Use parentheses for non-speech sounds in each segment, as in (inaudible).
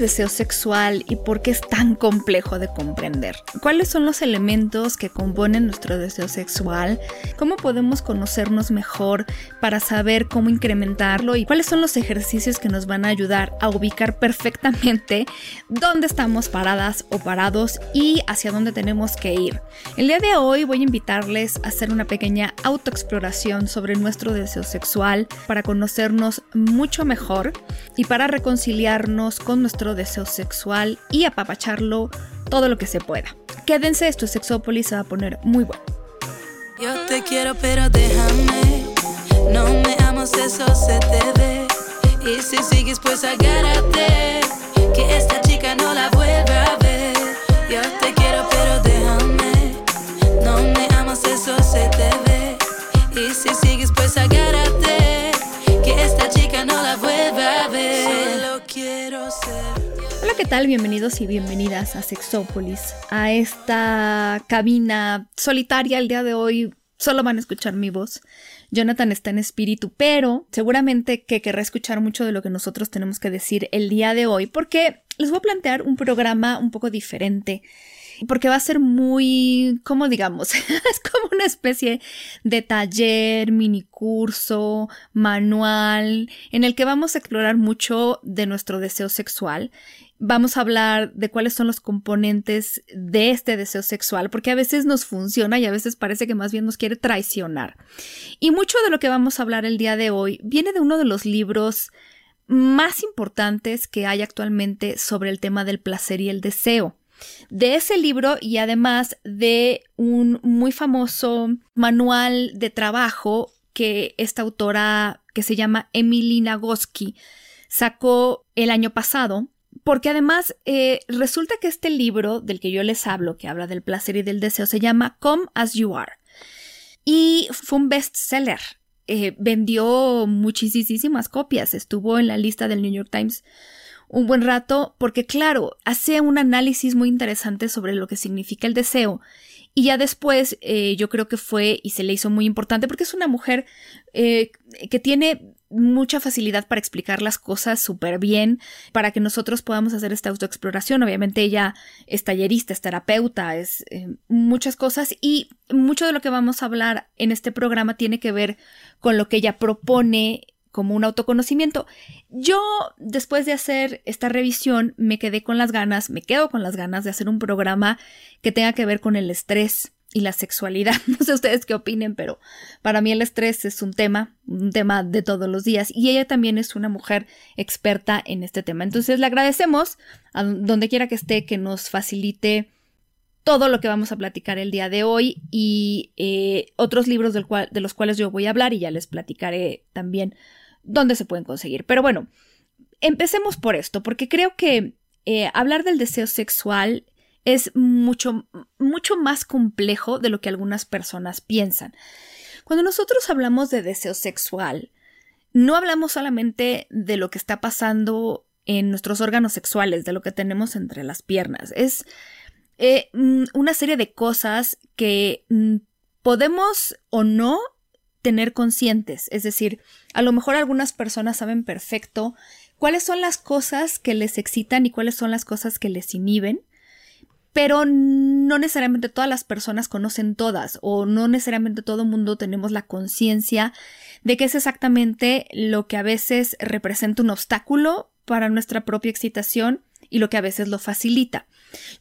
Deseo sexual y por qué es tan complejo de comprender? ¿Cuáles son los elementos que componen nuestro deseo sexual? ¿Cómo podemos conocernos mejor para saber cómo incrementarlo? ¿Y cuáles son los ejercicios que nos van a ayudar a ubicar perfectamente dónde estamos paradas o parados y hacia dónde tenemos que ir? El día de hoy voy a invitarles a hacer una pequeña autoexploración sobre nuestro deseo sexual para conocernos mucho mejor y para reconciliarnos con nuestro deseo sexual y apapacharlo todo lo que se pueda. Quédense, esto es Sexópolis, se va a poner muy bueno. Yo te quiero, pero déjame. No me amas, eso se te ve. Y si sigues, pues agárrate. Que esta ¿qué tal? Bienvenidos y bienvenidas a Sexópolis, a esta cabina solitaria el día de hoy. Solo van a escuchar mi voz. Jonathan está en espíritu, pero seguramente que querrá escuchar mucho de lo que nosotros tenemos que decir el día de hoy, porque les voy a plantear un programa un poco diferente porque va a ser muy, ¿cómo digamos? (laughs) es como una especie de taller, mini curso, manual, en el que vamos a explorar mucho de nuestro deseo sexual. Vamos a hablar de cuáles son los componentes de este deseo sexual, porque a veces nos funciona y a veces parece que más bien nos quiere traicionar. Y mucho de lo que vamos a hablar el día de hoy viene de uno de los libros más importantes que hay actualmente sobre el tema del placer y el deseo de ese libro y además de un muy famoso manual de trabajo que esta autora que se llama Emily Nagoski sacó el año pasado. Porque además eh, resulta que este libro del que yo les hablo, que habla del placer y del deseo, se llama Come as You Are. Y fue un bestseller. Eh, vendió muchísimas copias. Estuvo en la lista del New York Times un buen rato porque claro, hace un análisis muy interesante sobre lo que significa el deseo. Y ya después eh, yo creo que fue y se le hizo muy importante porque es una mujer eh, que tiene mucha facilidad para explicar las cosas súper bien, para que nosotros podamos hacer esta autoexploración. Obviamente ella es tallerista, es terapeuta, es eh, muchas cosas y mucho de lo que vamos a hablar en este programa tiene que ver con lo que ella propone como un autoconocimiento. Yo, después de hacer esta revisión, me quedé con las ganas, me quedo con las ganas de hacer un programa que tenga que ver con el estrés y la sexualidad. (laughs) No sé ustedes qué opinen, pero para mí el estrés es un tema, un tema de todos los días y ella también es una mujer experta en este tema. Entonces le agradecemos a donde quiera que esté que nos facilite todo lo que vamos a platicar el día de hoy y eh, otros libros del cual, de los cuales yo voy a hablar y ya les platicaré también dónde se pueden conseguir. Pero bueno, empecemos por esto, porque creo que eh, hablar del deseo sexual es mucho, mucho más complejo de lo que algunas personas piensan. Cuando nosotros hablamos de deseo sexual, no hablamos solamente de lo que está pasando en nuestros órganos sexuales, de lo que tenemos entre las piernas. Es eh, mm, una serie de cosas que mm, podemos o no tener conscientes. Es decir, a lo mejor algunas personas saben perfecto cuáles son las cosas que les excitan y cuáles son las cosas que les inhiben, pero no necesariamente todas las personas conocen todas o no necesariamente todo el mundo tenemos la conciencia de que es exactamente lo que a veces representa un obstáculo para nuestra propia excitación y lo que a veces lo facilita.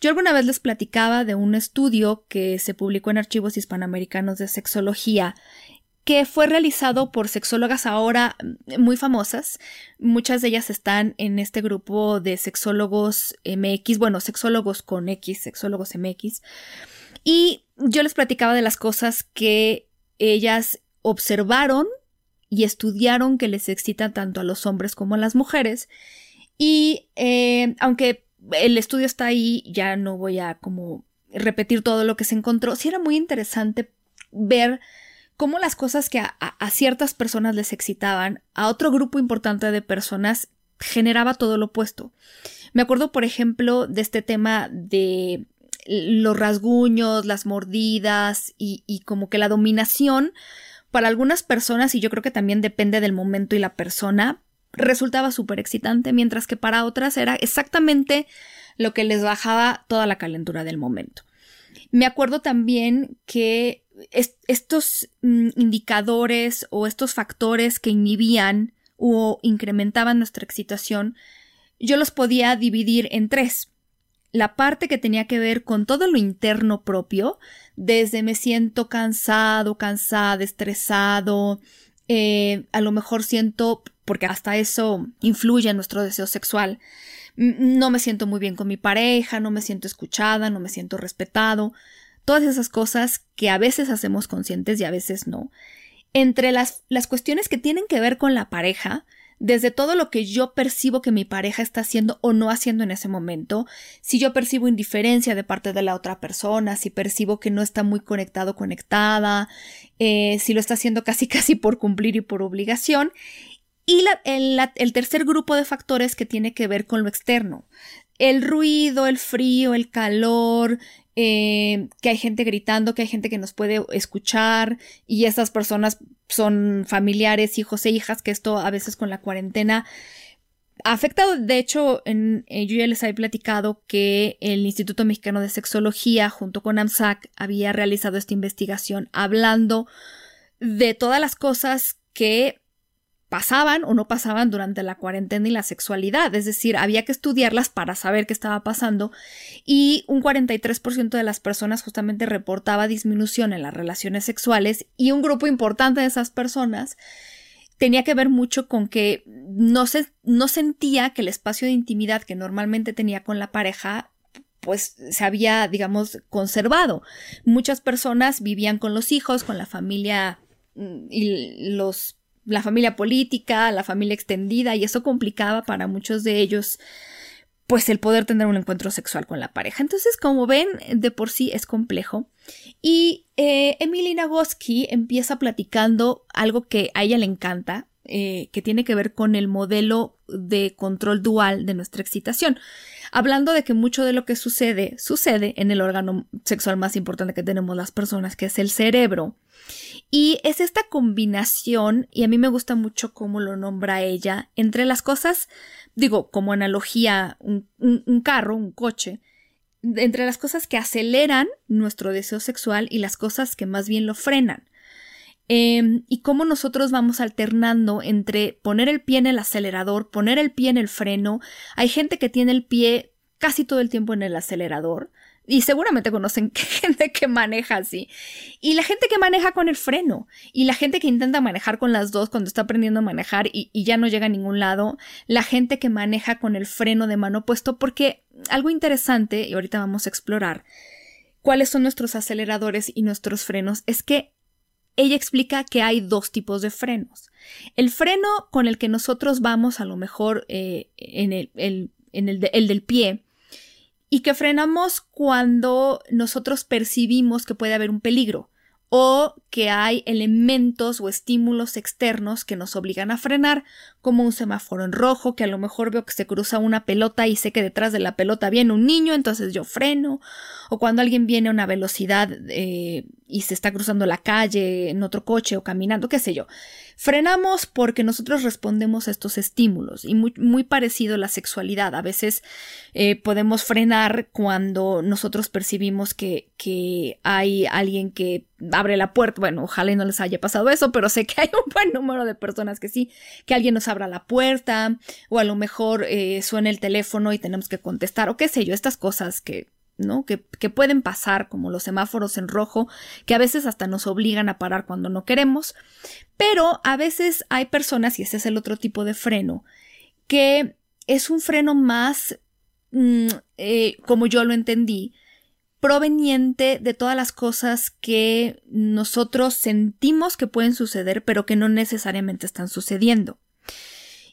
Yo alguna vez les platicaba de un estudio que se publicó en Archivos Hispanoamericanos de Sexología que fue realizado por sexólogas ahora muy famosas. Muchas de ellas están en este grupo de sexólogos MX, bueno, sexólogos con X, sexólogos MX. Y yo les platicaba de las cosas que ellas observaron y estudiaron que les excitan tanto a los hombres como a las mujeres. Y eh, aunque el estudio está ahí, ya no voy a como repetir todo lo que se encontró, sí era muy interesante ver cómo las cosas que a, ciertas personas les excitaban, a otro grupo importante de personas generaba todo lo opuesto. Me acuerdo, por ejemplo, de este tema de los rasguños, las mordidas y, y como que la dominación para algunas personas, y yo creo que también depende del momento y la persona, resultaba súper excitante, mientras que para otras era exactamente lo que les bajaba toda la calentura del momento. Me acuerdo también que estos mm, indicadores o estos factores que inhibían o incrementaban nuestra excitación, yo los podía dividir en tres. La parte que tenía que ver con todo lo interno propio, desde me siento cansado, cansada, estresado, eh, a lo mejor siento, porque hasta eso influye en nuestro deseo sexual, no me siento muy bien con mi pareja, no me siento escuchada, no me siento respetado, todas esas cosas que a veces hacemos conscientes y a veces no. Entre las, las cuestiones que tienen que ver con la pareja, desde todo lo que yo percibo que mi pareja está haciendo o no haciendo en ese momento, si yo percibo indiferencia de parte de la otra persona, si percibo que no está muy conectado, conectada, eh, si lo está haciendo (laughs) casi casi por cumplir y por obligación. Y el, tercer grupo de factores que tiene que ver con lo externo. El ruido, el frío, el calor, eh, que hay gente gritando, que hay gente que nos puede escuchar y esas personas son familiares, hijos e hijas, que esto a veces con la cuarentena ha afectado. De hecho, en, eh, yo ya les había platicado que el Instituto Mexicano de Sexología junto con AMSAC había realizado esta investigación hablando de todas las cosas que pasaban o no pasaban durante la cuarentena y la sexualidad, es decir, había que estudiarlas para saber qué estaba pasando y un 43% de las personas justamente reportaba disminución en las relaciones sexuales y un grupo importante de esas personas tenía que ver mucho con que no, se, no sentía que el espacio de intimidad que normalmente tenía con la pareja pues se había, digamos, conservado. Muchas personas vivían con los hijos, con la familia mm, y los la familia política, la familia extendida, y eso complicaba para muchos de ellos pues el poder tener un encuentro sexual con la pareja. Entonces, como ven, de por sí es complejo. Y eh, Emily Nagoski empieza platicando algo que a ella le encanta, eh, que tiene que ver con el modelo de control dual de nuestra excitación. Hablando de que mucho de lo que sucede, sucede en el órgano sexual más importante que tenemos las personas, que es el cerebro. Y es esta combinación, y a mí me gusta mucho cómo lo nombra ella, entre las cosas, digo, como analogía, un, carro, un coche, entre las cosas que aceleran nuestro deseo sexual y las cosas que más bien lo frenan. Em, y cómo nosotros vamos alternando entre poner el pie en el acelerador, poner el pie en el freno. Hay gente que tiene el pie casi todo el tiempo en el acelerador. Y seguramente conocen (laughs) gente que maneja así. Y la gente que maneja con el freno. Y la gente que intenta manejar con las dos cuando está aprendiendo a manejar y, ya no llega a ningún lado. La gente que maneja con el freno de mano puesto. Porque algo interesante, y ahorita vamos a explorar cuáles son nuestros aceleradores y nuestros frenos, es que ella explica que hay dos tipos de frenos. El freno con el que nosotros vamos a lo mejor eh, en, el, el, el del pie y que frenamos cuando nosotros percibimos que puede haber un peligro o que hay elementos o estímulos externos que nos obligan a frenar, como un semáforo en rojo, que a lo mejor veo que se cruza una pelota y sé que detrás de la pelota viene un niño, entonces yo freno, o cuando alguien viene a una velocidad eh, y se está cruzando la calle en otro coche o caminando, qué sé yo. Frenamos porque nosotros respondemos a estos estímulos y muy, parecido a la sexualidad. A veces eh, podemos frenar cuando nosotros percibimos que, que hay alguien que abre la puerta. Bueno, ojalá no les haya pasado eso, pero sé que hay un buen número de personas que sí, que alguien nos abra la puerta o a lo mejor eh, suena el teléfono y tenemos que contestar o qué sé yo, estas cosas que ¿no? Que, que, pueden pasar, como los semáforos en rojo, que a veces hasta nos obligan a parar cuando no queremos, pero a veces hay personas, y ese es el otro tipo de freno, que es un freno más, mm, eh, como yo lo entendí, proveniente de todas las cosas que nosotros sentimos que pueden suceder, pero que no necesariamente están sucediendo.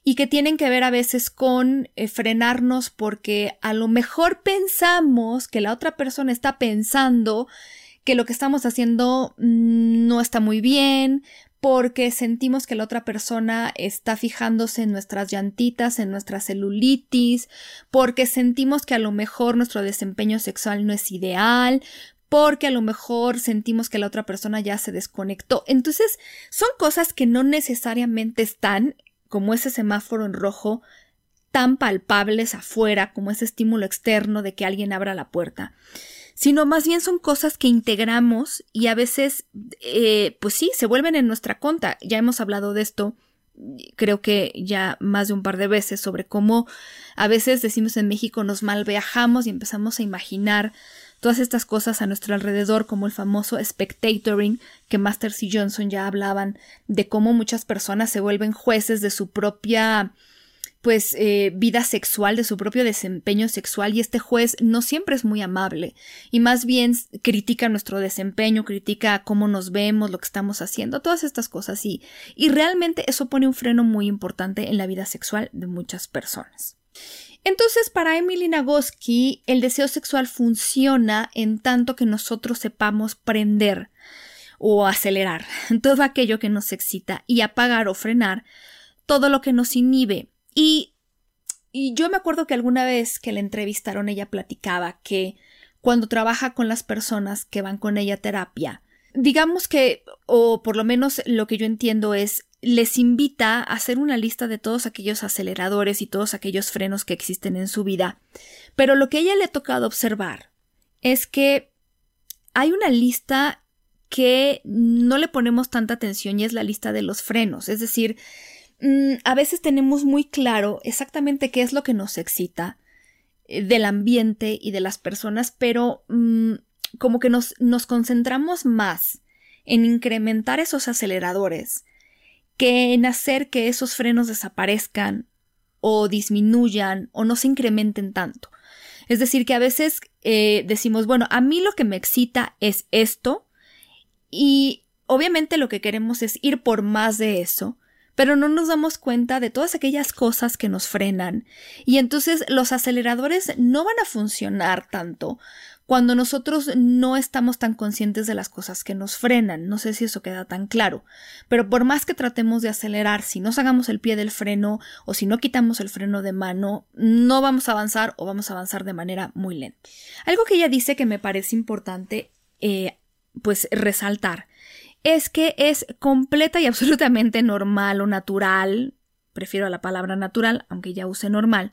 Y que tienen que ver a veces con eh, frenarnos porque a lo mejor pensamos que la otra persona está pensando que lo que estamos haciendo mm, no está muy bien, porque sentimos que la otra persona está fijándose en nuestras llantitas, en nuestra celulitis, porque sentimos que a lo mejor nuestro desempeño sexual no es ideal, porque a lo mejor sentimos que la otra persona ya se desconectó. Entonces, son cosas que no necesariamente están como ese semáforo en rojo tan palpables afuera como ese estímulo externo de que alguien abra la puerta, sino más bien son cosas que integramos y a veces, eh, pues sí, se vuelven en nuestra conta. Ya hemos hablado de esto, creo que ya más de un par de veces, sobre cómo a veces decimos en México nos mal viajamos y empezamos a imaginar todas estas cosas a nuestro alrededor, como el famoso spectatoring, que Masters y Johnson ya hablaban de cómo muchas personas se vuelven jueces de su propia pues eh, vida sexual, de su propio desempeño sexual y este juez no siempre es muy amable y más bien critica nuestro desempeño, critica cómo nos vemos, lo que estamos haciendo, todas estas cosas y, y realmente eso pone un freno muy importante en la vida sexual de muchas personas. Entonces, para Emily Nagoski, el deseo sexual funciona en tanto que nosotros sepamos prender o acelerar (laughs) todo aquello que nos excita y apagar o frenar todo lo que nos inhibe. Y, y yo me acuerdo que alguna vez que la entrevistaron ella platicaba que cuando trabaja con las personas que van con ella a terapia, digamos que, o por lo menos lo que yo entiendo es, les invita a hacer una lista de todos aquellos aceleradores y todos aquellos frenos que existen en su vida. Pero lo que a ella le ha tocado observar es que hay una lista que no le ponemos tanta atención y es la lista de los frenos. Es decir, mm, a veces tenemos muy claro exactamente qué es lo que nos excita eh, del ambiente y de las personas, pero mm, como que nos, nos concentramos más en incrementar esos aceleradores que en hacer que esos frenos desaparezcan o disminuyan o no se incrementen tanto. Es decir, que a veces eh, decimos, bueno, a mí lo que me excita es esto y obviamente lo que queremos es ir por más de eso, pero no nos damos cuenta de todas aquellas cosas que nos frenan y entonces los aceleradores no van a funcionar tanto cuando nosotros no estamos tan conscientes de las cosas que nos frenan. No sé si eso queda tan claro, pero por más que tratemos de acelerar, si no sacamos el pie del freno o si no quitamos el freno de mano, no vamos a avanzar o vamos a avanzar de manera muy lenta. Algo que ella dice que me parece importante, eh, pues resaltar, es que es completa y absolutamente normal o natural, prefiero la palabra natural, aunque ya use normal,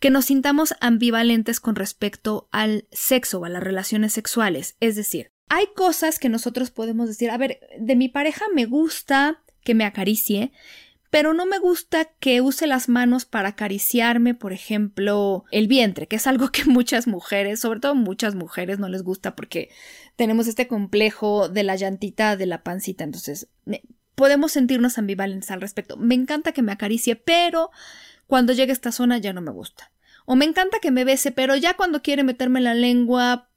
que nos sintamos ambivalentes con respecto al sexo o a las relaciones sexuales. Es decir, hay cosas que nosotros podemos decir, a ver, de mi pareja me gusta que me acaricie, pero no me gusta que use las manos para acariciarme, por ejemplo, el vientre, que es algo que (laughs) muchas mujeres, sobre todo muchas mujeres, no les gusta porque tenemos este complejo de la llantita de la pancita. Entonces, podemos sentirnos ambivalentes al respecto. Me encanta que me acaricie, pero cuando llegue a esta zona ya no me gusta. O me encanta que me bese, pero ya cuando quiere meterme la lengua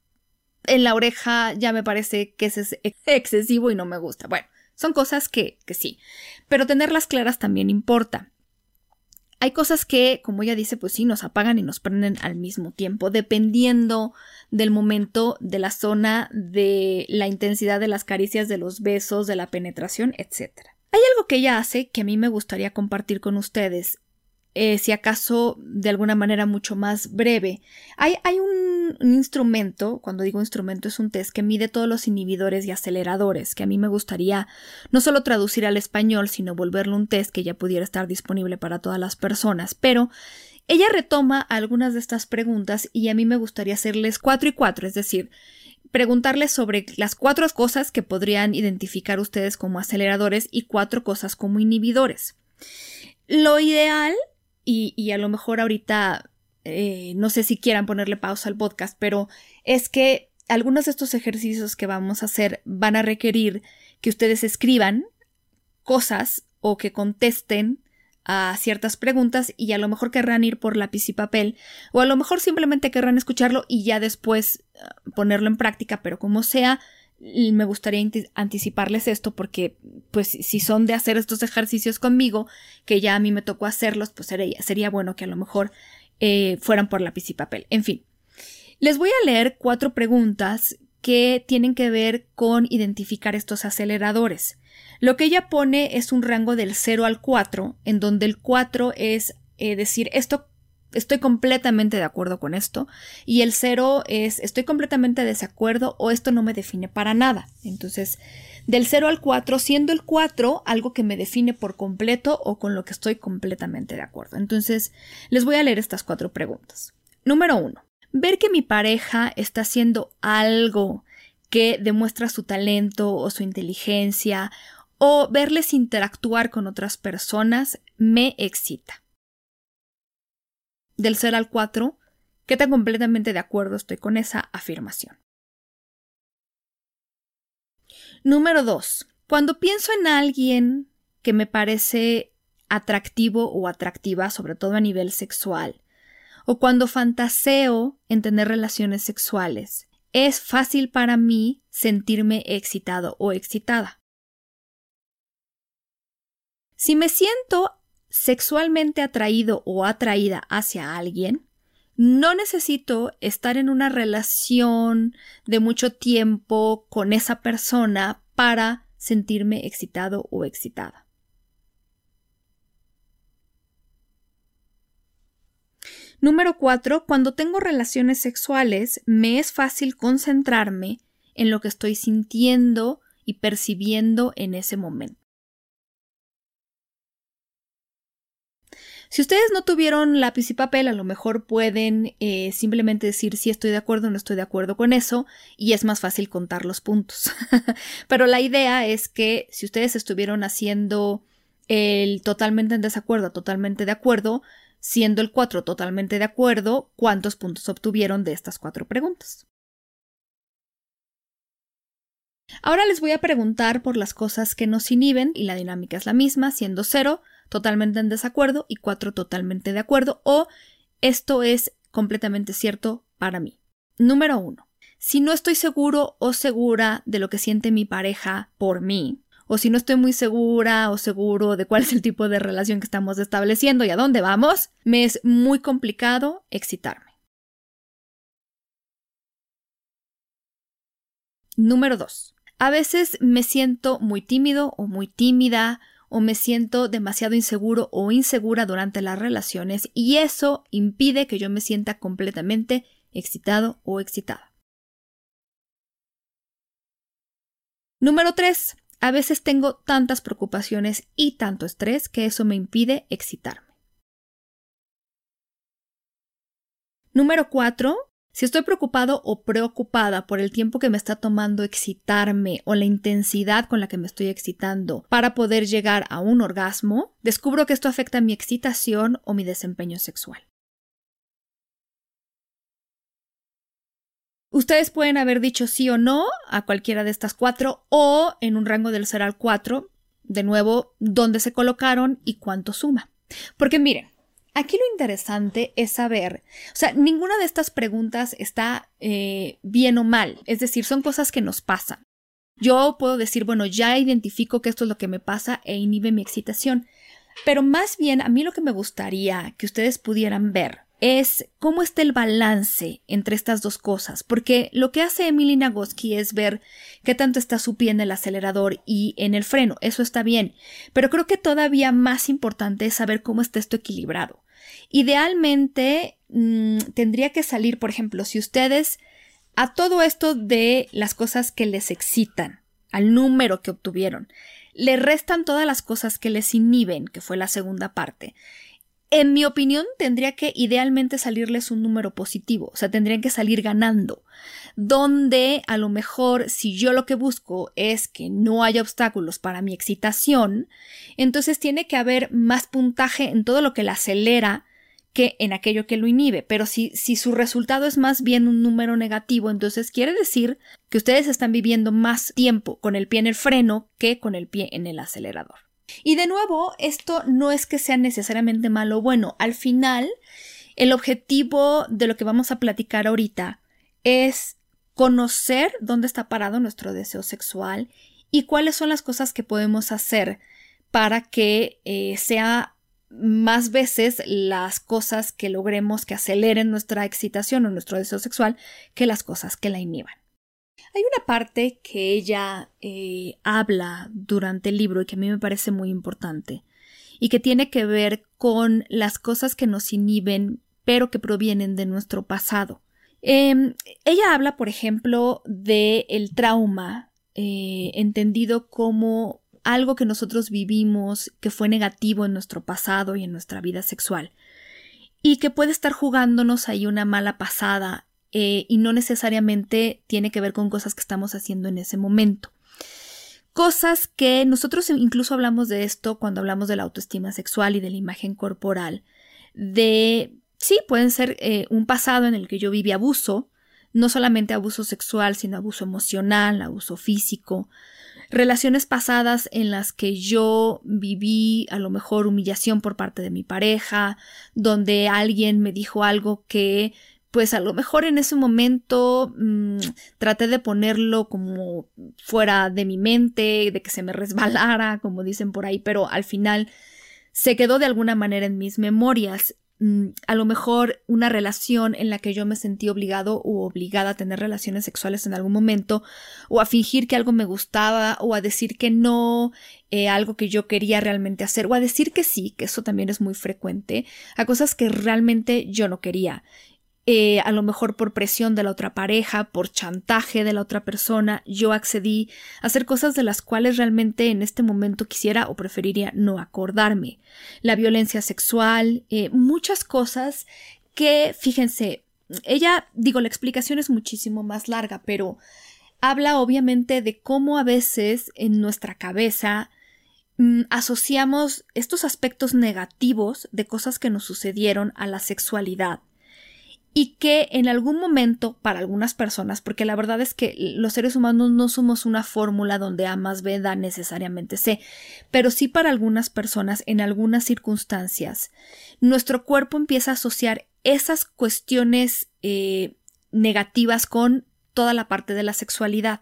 en la oreja ya me parece que es excesivo y no me gusta. Bueno, son cosas que, que sí, pero tenerlas claras también importa. Hay cosas que, como ella dice, pues sí, nos apagan y nos prenden al mismo tiempo, dependiendo del momento, de la zona, de la intensidad de las caricias, de los besos, de la penetración, etc. Hay algo que ella hace que a mí me gustaría compartir con ustedes eh, si acaso de alguna manera mucho más breve. Hay, hay un, instrumento, cuando digo instrumento es un test que mide todos los inhibidores y aceleradores, que a mí me gustaría no solo traducir al español, sino volverlo un test que ya pudiera estar disponible para todas las personas, pero ella retoma algunas de estas preguntas y a mí me gustaría hacerles cuatro y cuatro, es decir, preguntarles sobre las cuatro cosas que podrían identificar ustedes como aceleradores y cuatro cosas como inhibidores. Lo ideal y, a lo mejor ahorita eh, no sé si quieran ponerle pausa al podcast, pero es que algunos de estos ejercicios que vamos a hacer van a requerir que ustedes escriban cosas o que contesten a ciertas preguntas y a lo mejor querrán ir por lápiz y papel o a lo mejor simplemente querrán escucharlo y ya después ah, ponerlo en práctica, pero como sea, me gustaría anticiparles esto porque pues si son de hacer estos ejercicios conmigo, que ya a mí me tocó hacerlos, pues sería, sería bueno que a lo mejor eh, fueran por lápiz y papel. En fin, les voy a leer cuatro preguntas que tienen que ver con identificar estos aceleradores. Lo que ella pone es un rango del 0 al 4, en donde el 4 es eh, decir, esto estoy completamente de acuerdo con esto, y el 0 es estoy completamente de desacuerdo o esto no me define para nada. Entonces, del 0 al 4, siendo el 4 algo que me define por completo o con lo que estoy completamente de acuerdo. Entonces, les voy a leer estas cuatro preguntas. Número 1 ver que mi pareja está haciendo algo que demuestra su talento o su inteligencia o verles interactuar con otras personas me excita. Del ser al 4, ¿qué tan completamente de acuerdo estoy con esa afirmación? Número 2. Cuando pienso en alguien que me parece atractivo o atractiva, sobre todo a nivel sexual, o cuando fantaseo en tener relaciones sexuales, es fácil para mí sentirme excitado o excitada. Si me siento sexualmente atraído o atraída hacia alguien, no necesito estar en una relación de mucho tiempo con esa persona para sentirme excitado o excitada. Número 4. Cuando tengo relaciones sexuales, me es fácil concentrarme en lo que estoy sintiendo y percibiendo en ese momento. Si ustedes no tuvieron lápiz y papel, a lo mejor pueden eh, simplemente decir si estoy de acuerdo o no estoy de acuerdo con eso y es más fácil contar los puntos. (laughs) Pero la idea es que si ustedes estuvieron haciendo el totalmente en desacuerdo, totalmente de acuerdo, siendo el 4 totalmente de acuerdo, ¿cuántos puntos obtuvieron de estas cuatro preguntas? Ahora les voy a preguntar por las cosas que nos inhiben y la dinámica es la misma, siendo 0 totalmente en desacuerdo y 4 totalmente de acuerdo o esto es completamente cierto para mí. Número 1. Si no estoy seguro o segura de lo que siente mi pareja por mí, o si no estoy muy segura o seguro de cuál es el tipo de relación que estamos estableciendo y a dónde vamos, me es muy complicado excitarme. Número 2. A veces me siento muy tímido o muy tímida o me siento demasiado inseguro o insegura durante las relaciones y eso impide que yo me sienta completamente excitado o excitada. Número 3. A veces tengo tantas preocupaciones y tanto estrés que eso me impide excitarme. Número 4. Si estoy preocupado o preocupada por el tiempo que me está tomando excitarme o la intensidad con la que me estoy excitando para poder llegar a un orgasmo, descubro que esto afecta mi excitación o mi desempeño sexual. Ustedes pueden haber dicho sí o no a cualquiera de estas cuatro o en un rango del 0 al 4, de nuevo, dónde se colocaron y cuánto suma. Porque miren, aquí lo interesante es saber, o sea, ninguna de estas preguntas está eh, bien o mal, es decir, son cosas que nos pasan. Yo puedo decir, bueno, ya identifico que esto es lo que me pasa e inhibe mi excitación, pero más bien a mí lo que me gustaría que ustedes pudieran ver es cómo está el balance entre estas dos cosas, porque lo que hace Emily Nagoski es ver qué tanto está su pie en el acelerador y en el freno, eso está bien, pero creo que todavía más importante es saber cómo está esto equilibrado. Idealmente mm, tendría que salir, por ejemplo, si ustedes a todo esto de las cosas que les excitan, al número que obtuvieron, le restan todas las cosas que les inhiben, que fue la segunda parte, en mi opinión, tendría que idealmente salirles un número positivo, o sea, tendrían que salir ganando, donde a lo mejor si yo lo que busco es que no haya obstáculos para mi excitación, entonces tiene que haber más puntaje en todo lo que la acelera que en aquello que lo inhibe. Pero si, si su resultado es más bien un número negativo, entonces quiere decir que ustedes están viviendo más tiempo con el pie en el freno que con el pie en el acelerador. Y de nuevo, esto no es que sea necesariamente malo o bueno. Al final, el objetivo de lo que vamos a platicar ahorita es conocer dónde está parado nuestro deseo sexual y cuáles son las cosas que podemos hacer para que eh, sea más veces las cosas que logremos que aceleren nuestra excitación o nuestro deseo sexual que las cosas que la inhiban. Hay una parte que ella eh, habla durante el libro y que a mí me parece muy importante y que tiene que ver con las cosas que nos inhiben pero que provienen de nuestro pasado. Em, ella habla, por ejemplo, de el trauma, eh, entendido como algo que nosotros vivimos que fue negativo en nuestro pasado y en nuestra vida sexual, y que puede estar jugándonos ahí una mala pasada eh, y no necesariamente tiene que ver con cosas que estamos haciendo en ese momento. Cosas que nosotros incluso hablamos de esto cuando hablamos de la autoestima sexual y de la imagen corporal, de sí, pueden ser eh, un pasado en el que yo viví abuso, no solamente abuso sexual, sino abuso emocional, abuso físico, relaciones pasadas en las que yo viví a lo mejor humillación por parte de mi pareja, donde alguien me dijo algo que pues a lo mejor en ese momento mm, traté de ponerlo como fuera de mi mente, de que se me resbalara, como dicen por ahí, pero al final se quedó de alguna manera en mis memorias a lo mejor una relación en la que yo me sentí obligado o obligada a tener relaciones sexuales en algún momento, o a fingir que algo me gustaba, o a decir que no, eh, algo que yo quería realmente hacer, o a decir que sí, que eso también es muy frecuente, a cosas que realmente yo no quería. Eh, a lo mejor por presión de la otra pareja, por chantaje de la otra persona, yo accedí a hacer cosas de las cuales realmente en este momento quisiera o preferiría no acordarme. La violencia sexual, eh, muchas cosas que, fíjense, ella, digo, la explicación es muchísimo más larga, pero habla obviamente de cómo a veces en nuestra cabeza mm, asociamos estos aspectos negativos de cosas que nos sucedieron a la sexualidad y que en algún momento para algunas personas, porque la verdad es que los seres humanos no somos una fórmula donde A más B da necesariamente C, pero sí para algunas personas en algunas circunstancias, nuestro cuerpo empieza a asociar esas cuestiones eh, negativas con toda la parte de la sexualidad.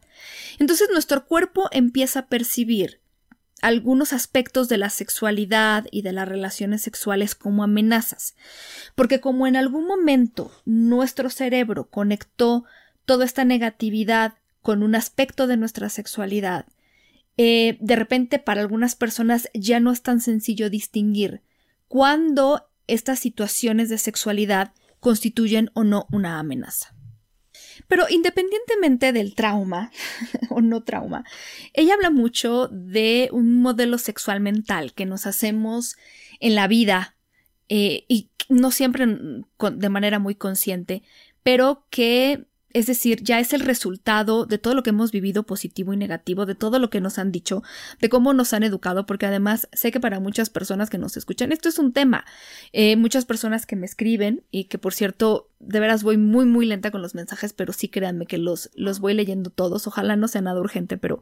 Entonces nuestro cuerpo empieza a percibir algunos aspectos de la sexualidad y de las relaciones sexuales como amenazas, porque como en algún momento nuestro cerebro conectó toda esta negatividad con un aspecto de nuestra sexualidad, eh, de repente para algunas personas ya no es tan sencillo distinguir cuándo estas situaciones de sexualidad constituyen o no una amenaza. Pero independientemente del trauma (laughs) o no trauma, ella habla mucho de un modelo sexual mental que nos hacemos en la vida eh, y no siempre de manera muy consciente, pero que es decir, ya es el resultado de todo lo que hemos vivido positivo y negativo, de todo lo que nos han dicho, de cómo nos han educado, porque además sé que para muchas personas que nos escuchan esto es un tema. Eh, muchas personas que me escriben y que por cierto, de veras voy muy muy lenta con los mensajes, pero sí créanme que los, los voy leyendo todos. Ojalá no sea nada urgente, pero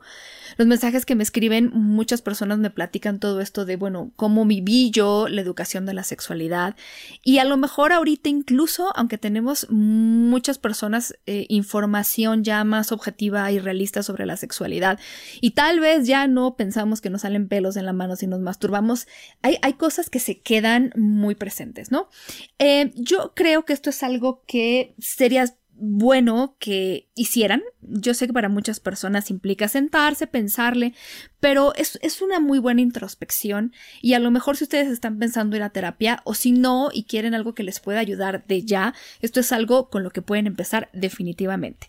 los mensajes que me escriben, muchas personas me platican todo esto de, bueno, cómo viví yo la educación de la sexualidad. Y a lo mejor ahorita incluso, aunque tenemos muchas personas eh, información ya más objetiva y realista sobre la sexualidad. Y tal vez ya no pensamos que nos salen pelos en la mano si nos masturbamos. Hay, hay cosas que se quedan muy presentes, ¿no? Eh, yo creo que esto es algo que sería bueno que hicieran. Yo sé que para muchas personas implica sentarse, pensarle, pero es, es, una muy buena introspección y a lo mejor si ustedes están pensando en la terapia o si no y quieren algo que les pueda ayudar de ya, esto es algo con lo que pueden empezar definitivamente.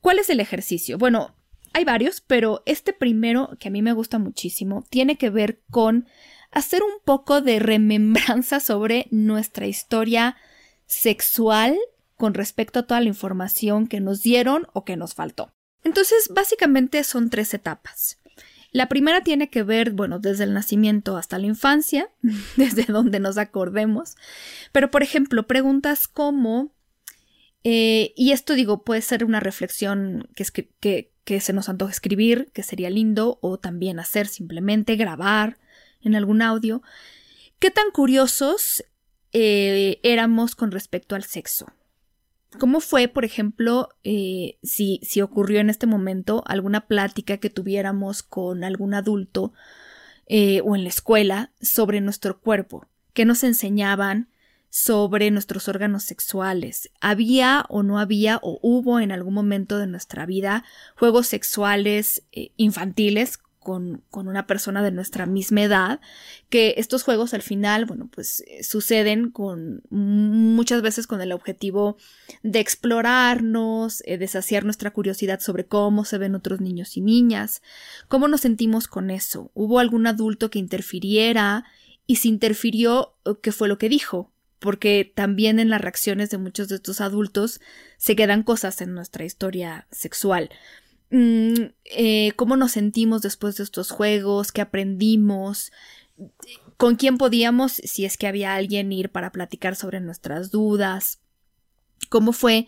¿Cuál es el ejercicio? Bueno, hay varios, pero este primero que a mí me gusta muchísimo tiene que ver con hacer un poco de remembranza sobre nuestra historia sexual con respecto a toda la información que nos dieron o que nos faltó. Entonces, básicamente son tres etapas. La primera tiene que ver, bueno, desde el nacimiento hasta la infancia, (laughs) desde donde nos acordemos. Pero, por ejemplo, preguntas como, eh, y esto digo, puede ser una reflexión que, que, que se nos antoja escribir, que sería lindo, o también hacer simplemente grabar en algún audio. ¿Qué tan curiosos eh, éramos con respecto al sexo? ¿Cómo fue, por ejemplo, eh, si, si ocurrió en este momento alguna plática que tuviéramos con algún adulto eh, o en la escuela sobre nuestro cuerpo? ¿Qué nos enseñaban sobre nuestros órganos sexuales? ¿Había o no había o hubo en algún momento de nuestra vida juegos sexuales infantiles con, una persona de nuestra misma edad, que estos juegos al final, bueno, pues eh, suceden con muchas veces con el objetivo de explorarnos, eh, de saciar nuestra curiosidad sobre cómo se ven otros niños y niñas, cómo nos sentimos con eso. ¿Hubo algún adulto que interfiriera? Y si interfirió, ¿qué fue lo que dijo? Porque también en las reacciones de muchos de estos adultos se quedan cosas en nuestra historia sexual. Mm, eh, cómo nos sentimos después de estos juegos, qué aprendimos, con quién podíamos, si es que había alguien, ir para platicar sobre nuestras dudas, cómo fue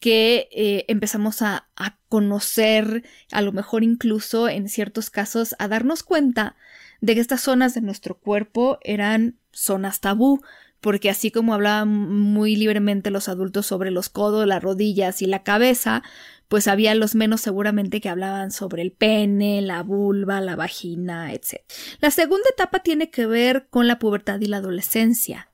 que eh, empezamos a, a, conocer, a lo mejor incluso en ciertos casos, a darnos cuenta de que estas zonas de nuestro cuerpo eran zonas tabú, porque así como hablaban muy libremente los adultos sobre los codos, las rodillas y la cabeza, pues había los menos seguramente que hablaban sobre el pene, la vulva, la vagina, etc. La segunda etapa tiene que ver con la pubertad y la adolescencia.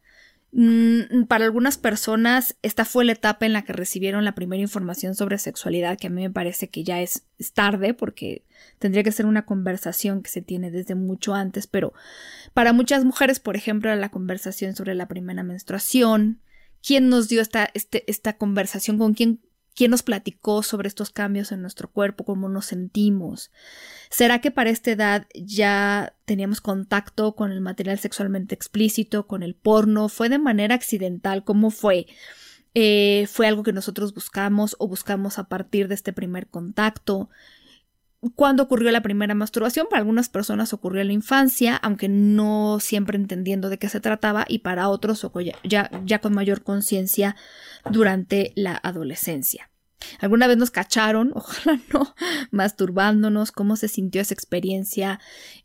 Mm, para algunas personas esta fue la etapa en la que recibieron la primera información sobre sexualidad, que a mí me parece que ya es, tarde porque tendría que ser una conversación que se tiene desde mucho antes, pero para muchas mujeres, por ejemplo, era la conversación sobre la primera menstruación, quién nos dio esta, este, esta conversación, con quién ¿Quién nos platicó sobre estos cambios en nuestro cuerpo? ¿Cómo nos sentimos? ¿Será que para esta edad ya teníamos contacto con el material sexualmente explícito, con el porno? ¿Fue de manera accidental? ¿Cómo fue? Eh, ¿Fue algo que nosotros buscamos o buscamos a partir de este primer contacto? ¿Cuándo ocurrió la primera masturbación? Para algunas personas ocurrió en la infancia, aunque no siempre entendiendo de qué se trataba, y para otros ya, ya con mayor conciencia durante la adolescencia. ¿Alguna vez nos cacharon? (laughs) Ojalá no, masturbándonos, cómo se sintió esa experiencia,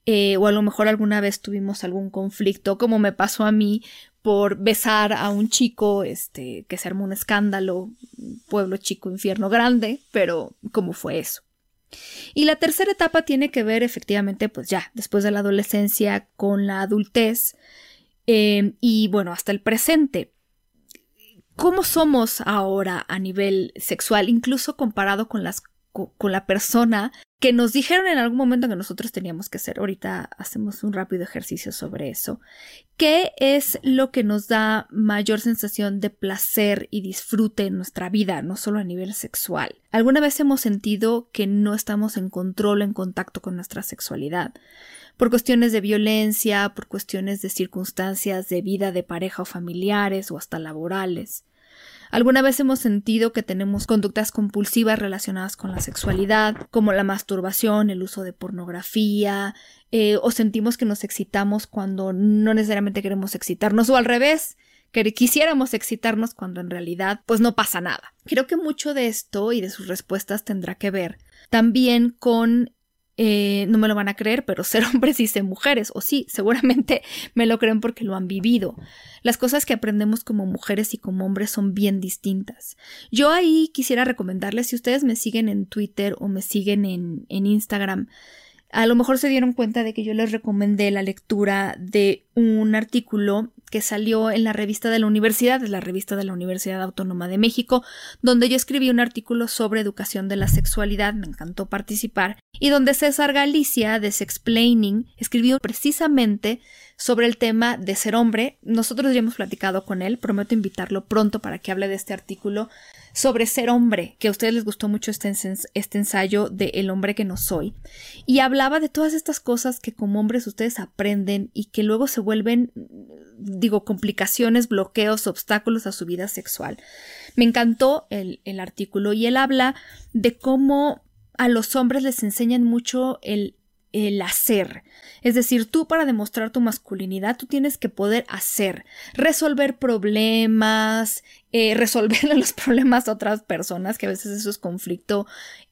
eh, o a lo mejor alguna vez tuvimos algún conflicto, como me pasó a mí por besar a un chico, este, que se armó un escándalo, pueblo chico, infierno grande, pero ¿cómo fue eso? Y la tercera etapa tiene que ver efectivamente, pues ya, después de la adolescencia, con la adultez eh, y bueno, hasta el presente. ¿Cómo somos ahora a nivel sexual, incluso comparado con las con la persona que nos dijeron en algún momento que nosotros teníamos que hacer. Ahorita hacemos un rápido ejercicio sobre eso. ¿Qué es lo que nos da mayor sensación de placer y disfrute en nuestra vida, no solo a nivel sexual? ¿Alguna vez hemos sentido que no estamos en control, en contacto con nuestra sexualidad? Por cuestiones de violencia, por cuestiones de circunstancias de vida de pareja o familiares o hasta laborales. Alguna vez hemos sentido que tenemos conductas compulsivas relacionadas con la sexualidad, como la masturbación, el uso de pornografía, eh, o sentimos que nos excitamos cuando no necesariamente queremos excitarnos, o al revés, que quisiéramos excitarnos cuando en realidad pues no pasa nada. Creo que mucho de esto y de sus respuestas tendrá que ver también con eh, no me lo van a creer, pero ser hombres y ser mujeres, o sí, seguramente me lo creen porque lo han vivido. Las cosas que aprendemos como mujeres y como hombres son bien distintas. Yo ahí quisiera recomendarles, si ustedes me siguen en Twitter o me siguen en, en Instagram, a lo mejor se dieron cuenta de que yo les recomendé la lectura de un artículo que salió en la revista de la universidad, es la revista de la Universidad Autónoma de México, donde yo escribí un artículo sobre educación de la sexualidad, me encantó participar, y donde César Galicia de Sexplaining escribió precisamente sobre el tema de ser hombre. Nosotros ya hemos platicado con él, prometo invitarlo pronto para que hable de este artículo sobre ser hombre, que a ustedes les gustó mucho este, este ensayo de El hombre que no soy, y hablaba de todas estas cosas que como hombres ustedes aprenden y que luego se vuelven, digo, complicaciones, bloqueos, obstáculos a su vida sexual. Me encantó el, el artículo y él habla de cómo a los hombres les enseñan mucho el el hacer. Es decir, tú para demostrar tu masculinidad, tú tienes que poder hacer, resolver problemas, eh, resolver (laughs) los problemas de otras personas, que a veces eso es conflicto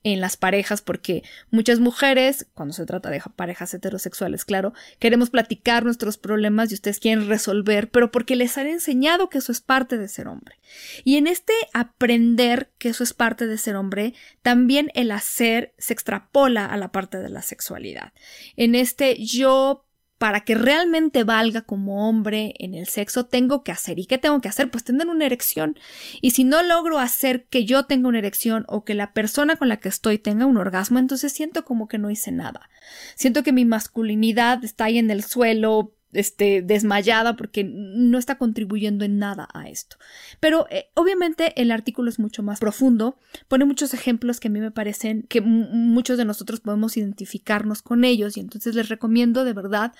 en las parejas, porque muchas mujeres, cuando se trata de parejas heterosexuales, claro, queremos platicar nuestros problemas y ustedes quieren resolver, pero porque les han enseñado que eso es parte de ser hombre. Y en este aprender que eso es parte de ser hombre, también el hacer se extrapola a la parte de la sexualidad. En este yo para que realmente valga como hombre en el sexo, tengo que hacer. ¿Y qué tengo que hacer? Pues tener una erección. Y si no logro hacer que yo tenga una erección o que la persona con la que estoy tenga un orgasmo, entonces siento como que no hice nada. Siento que mi masculinidad está ahí en el suelo, este, desmayada porque no está contribuyendo en nada a esto. Pero eh, obviamente el artículo es mucho más profundo, pone muchos ejemplos que a mí me parecen que muchos de nosotros podemos identificarnos con ellos y entonces les recomiendo de verdad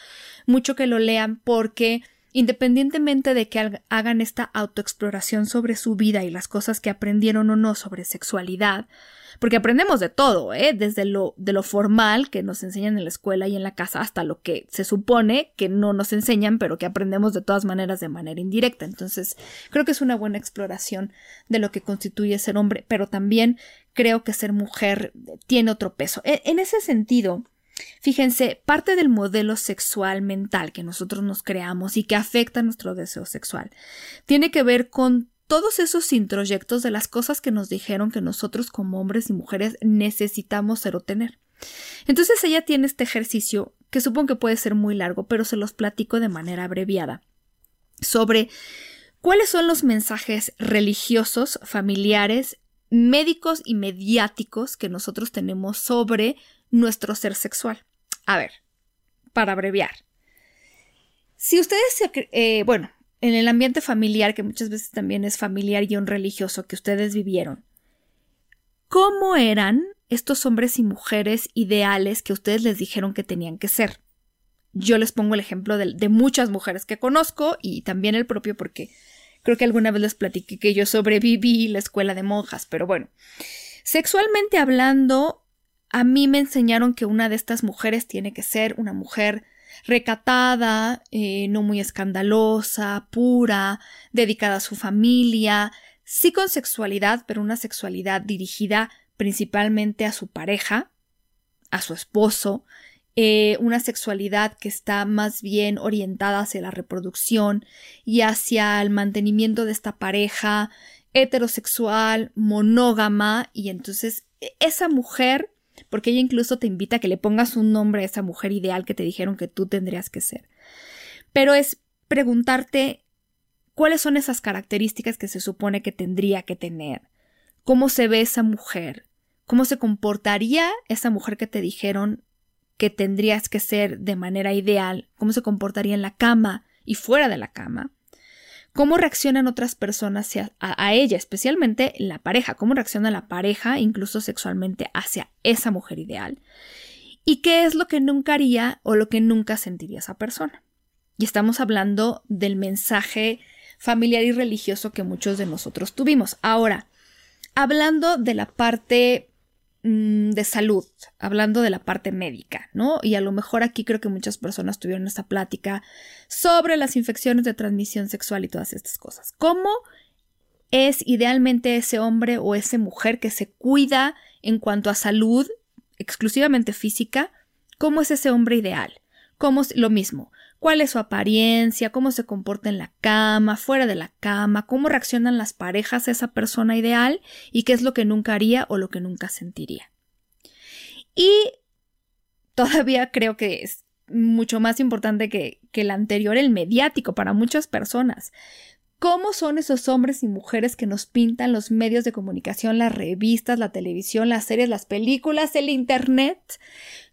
mucho que lo lean porque independientemente de que hagan esta autoexploración sobre su vida y las cosas que aprendieron o no sobre sexualidad, porque aprendemos de todo, ¿eh? desde lo, lo formal que nos enseñan en la escuela y en la casa hasta lo que se supone que no nos enseñan, pero que aprendemos de todas maneras de manera indirecta. Entonces, creo que es una buena exploración de lo que constituye ser hombre, pero también creo que ser mujer tiene otro peso. E, en ese sentido, Fíjense, parte del modelo sexual mental que nosotros nos creamos y que afecta nuestro deseo sexual tiene que ver con todos esos introyectos de las cosas que nos dijeron que nosotros como hombres y mujeres necesitamos ser o tener. Entonces ella tiene este ejercicio que supongo que puede ser muy largo, pero se los platico de manera abreviada sobre cuáles son los mensajes religiosos, familiares, médicos y mediáticos que nosotros tenemos sobre nuestro ser sexual. A ver, para abreviar. Si ustedes se... Eh, bueno, en el ambiente familiar, que muchas veces también es familiar y un religioso que ustedes vivieron, ¿cómo eran estos hombres y mujeres ideales que ustedes les dijeron que tenían que ser? Yo les pongo el ejemplo de, de muchas mujeres que conozco y también el propio porque creo que alguna vez les platiqué que yo sobreviví la escuela de monjas, pero bueno, sexualmente hablando, a mí me enseñaron que una de estas mujeres tiene que ser una mujer recatada, eh, no muy escandalosa, pura, dedicada a su familia, sí con sexualidad, pero una sexualidad dirigida principalmente a su pareja, a su esposo, eh, una sexualidad que está más bien orientada hacia la reproducción y hacia el mantenimiento de esta pareja heterosexual, monógama, y entonces e, esa mujer porque ella incluso te invita a que le pongas un nombre a esa mujer ideal que te dijeron que tú tendrías que ser. Pero es preguntarte cuáles son esas características que se supone que tendría que tener, cómo se ve esa mujer, cómo se comportaría esa mujer que te dijeron que tendrías que ser de manera ideal, cómo se comportaría en la cama y fuera de la cama, cómo reaccionan otras personas a, ella, especialmente la pareja, cómo reacciona la pareja, incluso sexualmente, hacia esa mujer ideal, y qué es lo que nunca haría o lo que nunca sentiría esa persona. Y estamos hablando del mensaje familiar y religioso que muchos de nosotros tuvimos. Ahora, hablando de la parte de salud, hablando de la parte médica, ¿no? Y a lo mejor aquí creo que muchas personas tuvieron esta plática sobre las infecciones de transmisión sexual y todas estas cosas. ¿Cómo es idealmente ese hombre o esa mujer que se cuida en cuanto a salud exclusivamente física? ¿Cómo es ese hombre ideal? ¿Cómo es lo mismo? Cuál es su apariencia, cómo se comporta en la cama, fuera de la cama, cómo reaccionan las parejas a esa persona ideal y qué es lo que nunca haría o lo que nunca sentiría. Y todavía creo que es mucho más importante que, que el anterior, el mediático para muchas personas. ¿Cómo son esos hombres y mujeres que nos pintan los medios de comunicación, las revistas, la televisión, las series, las películas, el Internet?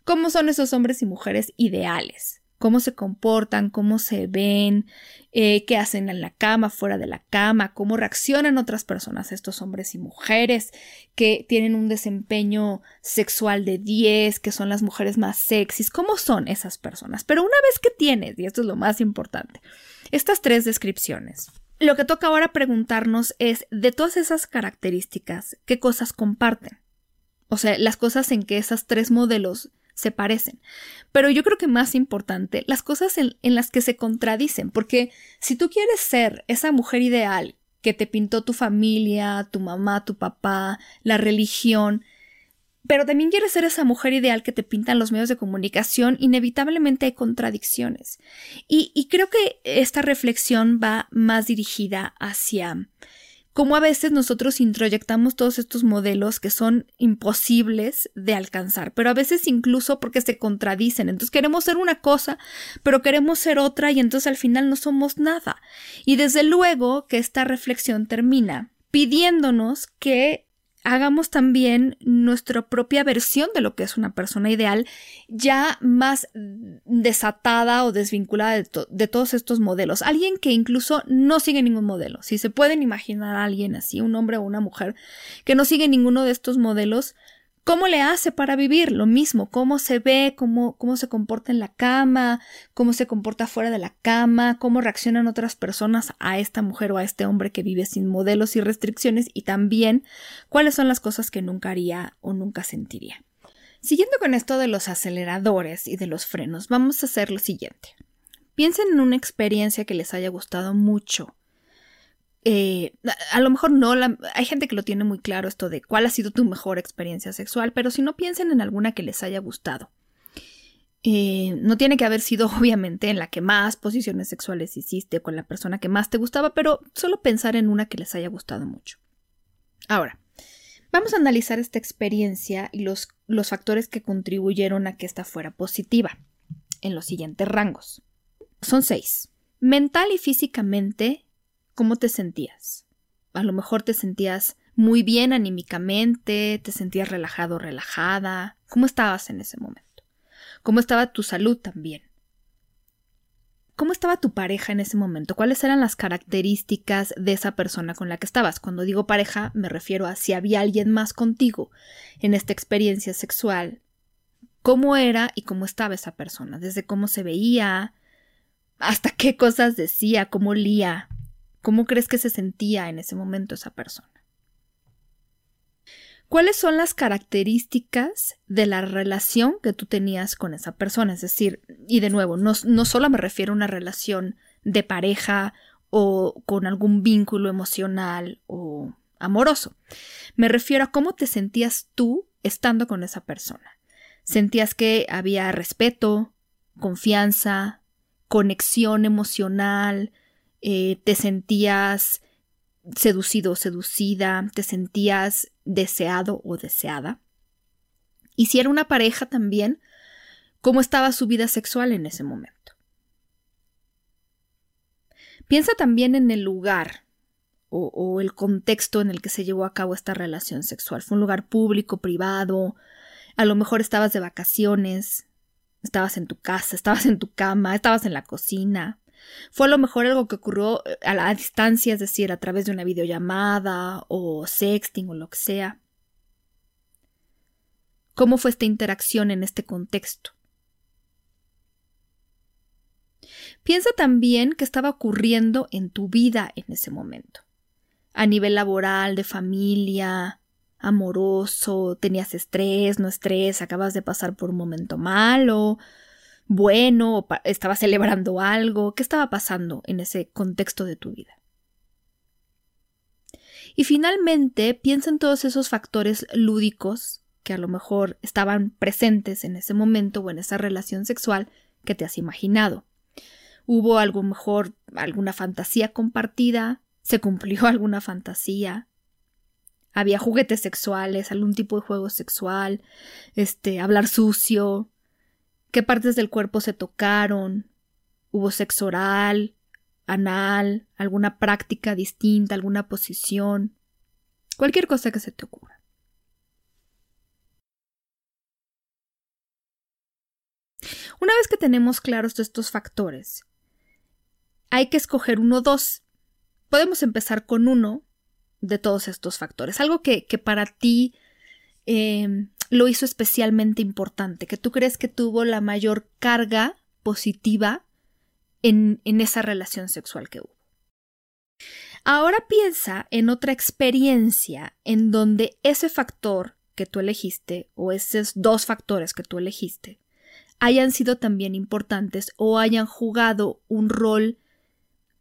¿Cómo son esos hombres y mujeres ideales? Cómo se comportan, cómo se ven, eh, qué hacen en la cama, fuera de la cama, cómo reaccionan otras personas, estos hombres y mujeres que tienen un desempeño sexual de 10, que son las mujeres más sexys, cómo son esas personas. Pero una vez que tienes, y esto es lo más importante, estas tres descripciones, lo que toca ahora preguntarnos es, de todas esas características, ¿qué cosas comparten? O sea, las cosas en que esas tres modelos se parecen. Pero yo creo que más importante, las cosas en, las que se contradicen, porque si tú quieres ser esa mujer ideal que te pintó tu familia, tu mamá, tu papá, la religión, pero también quieres ser esa mujer ideal que te pintan los medios de comunicación, inevitablemente hay contradicciones. Y, creo que esta reflexión va más dirigida hacia cómo a veces nosotros introyectamos todos estos modelos que son imposibles de alcanzar, pero a veces incluso porque se contradicen. Entonces queremos ser una cosa, pero queremos ser otra y entonces al final no somos nada. Y desde luego que esta reflexión termina pidiéndonos que hagamos también nuestra propia versión de lo que es una persona ideal, ya más desatada o desvinculada de, todos estos modelos. Alguien que incluso no sigue ningún modelo. Si se pueden imaginar a alguien así, un hombre o una mujer, que no sigue ninguno de estos modelos, ¿Cómo le hace para vivir? Lo mismo, cómo se ve, cómo, cómo se comporta en la cama, cómo se comporta fuera de la cama, cómo reaccionan otras personas a esta mujer o a este hombre que vive sin modelos y restricciones y también cuáles son las cosas que nunca haría o nunca sentiría. Siguiendo con esto de los aceleradores y de los frenos, vamos a hacer lo siguiente. Piensen en una experiencia que les haya gustado mucho, eh, a lo mejor no, hay gente que lo tiene muy claro esto de cuál ha sido tu mejor experiencia sexual, pero si no piensen en alguna que les haya gustado. Eh, no tiene que haber sido (laughs) obviamente en la que más posiciones sexuales hiciste con la persona que más te gustaba, pero solo pensar en una que les haya gustado mucho. Ahora, vamos a analizar esta experiencia y los factores que contribuyeron a que esta fuera positiva en los siguientes rangos. Son seis. Mental y físicamente ¿Cómo te sentías? A lo mejor te sentías muy bien anímicamente, te sentías relajado, relajada. ¿Cómo estabas en ese momento? ¿Cómo estaba tu salud también? ¿Cómo estaba tu pareja en ese momento? ¿Cuáles eran las características de esa persona con la que estabas? Cuando digo pareja me refiero a si había alguien más contigo en esta experiencia sexual. ¿Cómo era y cómo estaba esa persona? Desde cómo se veía, hasta qué cosas decía, cómo olía, ¿Cómo crees que se sentía en ese momento esa persona? ¿Cuáles son las características de la relación que tú tenías con esa persona? Es decir, y de nuevo, no, no solo me refiero a una relación de pareja o con algún vínculo emocional o amoroso. Me refiero a cómo te sentías tú estando con esa persona. ¿Sentías que había respeto, confianza, conexión emocional, eh, te sentías seducido o seducida, te sentías deseado o deseada. Y si era una pareja también, ¿cómo estaba su vida sexual en ese momento? Piensa también en el lugar o, o, el contexto en el que se llevó a cabo esta relación sexual. ¿Fue un lugar público, privado? A lo mejor estabas de vacaciones, estabas en tu casa, estabas en tu cama, estabas en la cocina. Fue a lo mejor algo que ocurrió eh, a distancia, es decir, a través de una videollamada o sexting o lo que sea. ¿Cómo fue esta interacción en este contexto? Piensa también qué estaba ocurriendo en tu vida en ese momento. A nivel laboral, de familia, amoroso, tenías estrés, no estrés, acabas de pasar por un momento malo, bueno estaba celebrando algo, qué estaba pasando en ese contexto de tu vida. Y finalmente, piensa en todos esos factores lúdicos que a lo mejor estaban presentes en ese momento o en esa relación sexual que te has imaginado. ¿Hubo algo mejor alguna fantasía compartida? ¿Se cumplió (laughs) alguna fantasía? ¿Había juguetes sexuales, algún tipo de juego sexual? Este, hablar sucio, qué partes del cuerpo se tocaron, hubo sexo oral, anal, alguna práctica distinta, alguna posición, cualquier cosa que se te ocurra. Una vez que tenemos claros estos factores, hay que escoger uno o dos. Podemos empezar con uno de todos estos factores, algo que, que para ti eh, lo hizo especialmente importante, que tú crees que tuvo la mayor carga positiva en, en esa relación sexual que hubo. Ahora piensa en otra experiencia en donde ese factor que tú elegiste o esos dos factores que tú elegiste hayan sido también importantes o hayan jugado un rol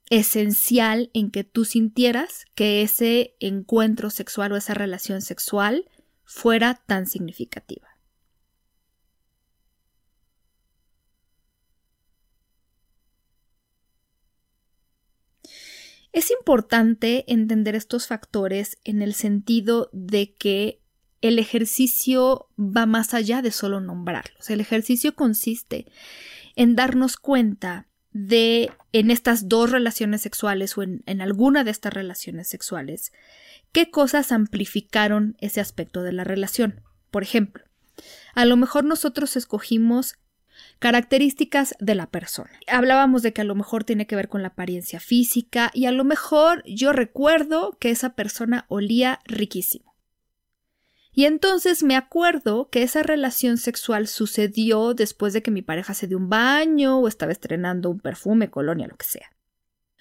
esencial en que tú sintieras que ese encuentro sexual o esa relación sexual fuera tan significativa. Es importante entender estos factores en el sentido de que el ejercicio va más allá de solo nombrarlos. El ejercicio consiste en darnos cuenta de en estas dos relaciones sexuales o en, en, alguna de estas relaciones sexuales, qué cosas amplificaron ese aspecto de la relación. Por ejemplo, a lo mejor nosotros escogimos características de la persona. Hablábamos de que a lo mejor tiene que ver con la apariencia física y a lo mejor yo recuerdo que esa persona olía riquísimo. Y entonces me acuerdo que esa relación sexual sucedió después de que mi pareja se dio un baño o estaba estrenando un perfume, colonia, lo que sea.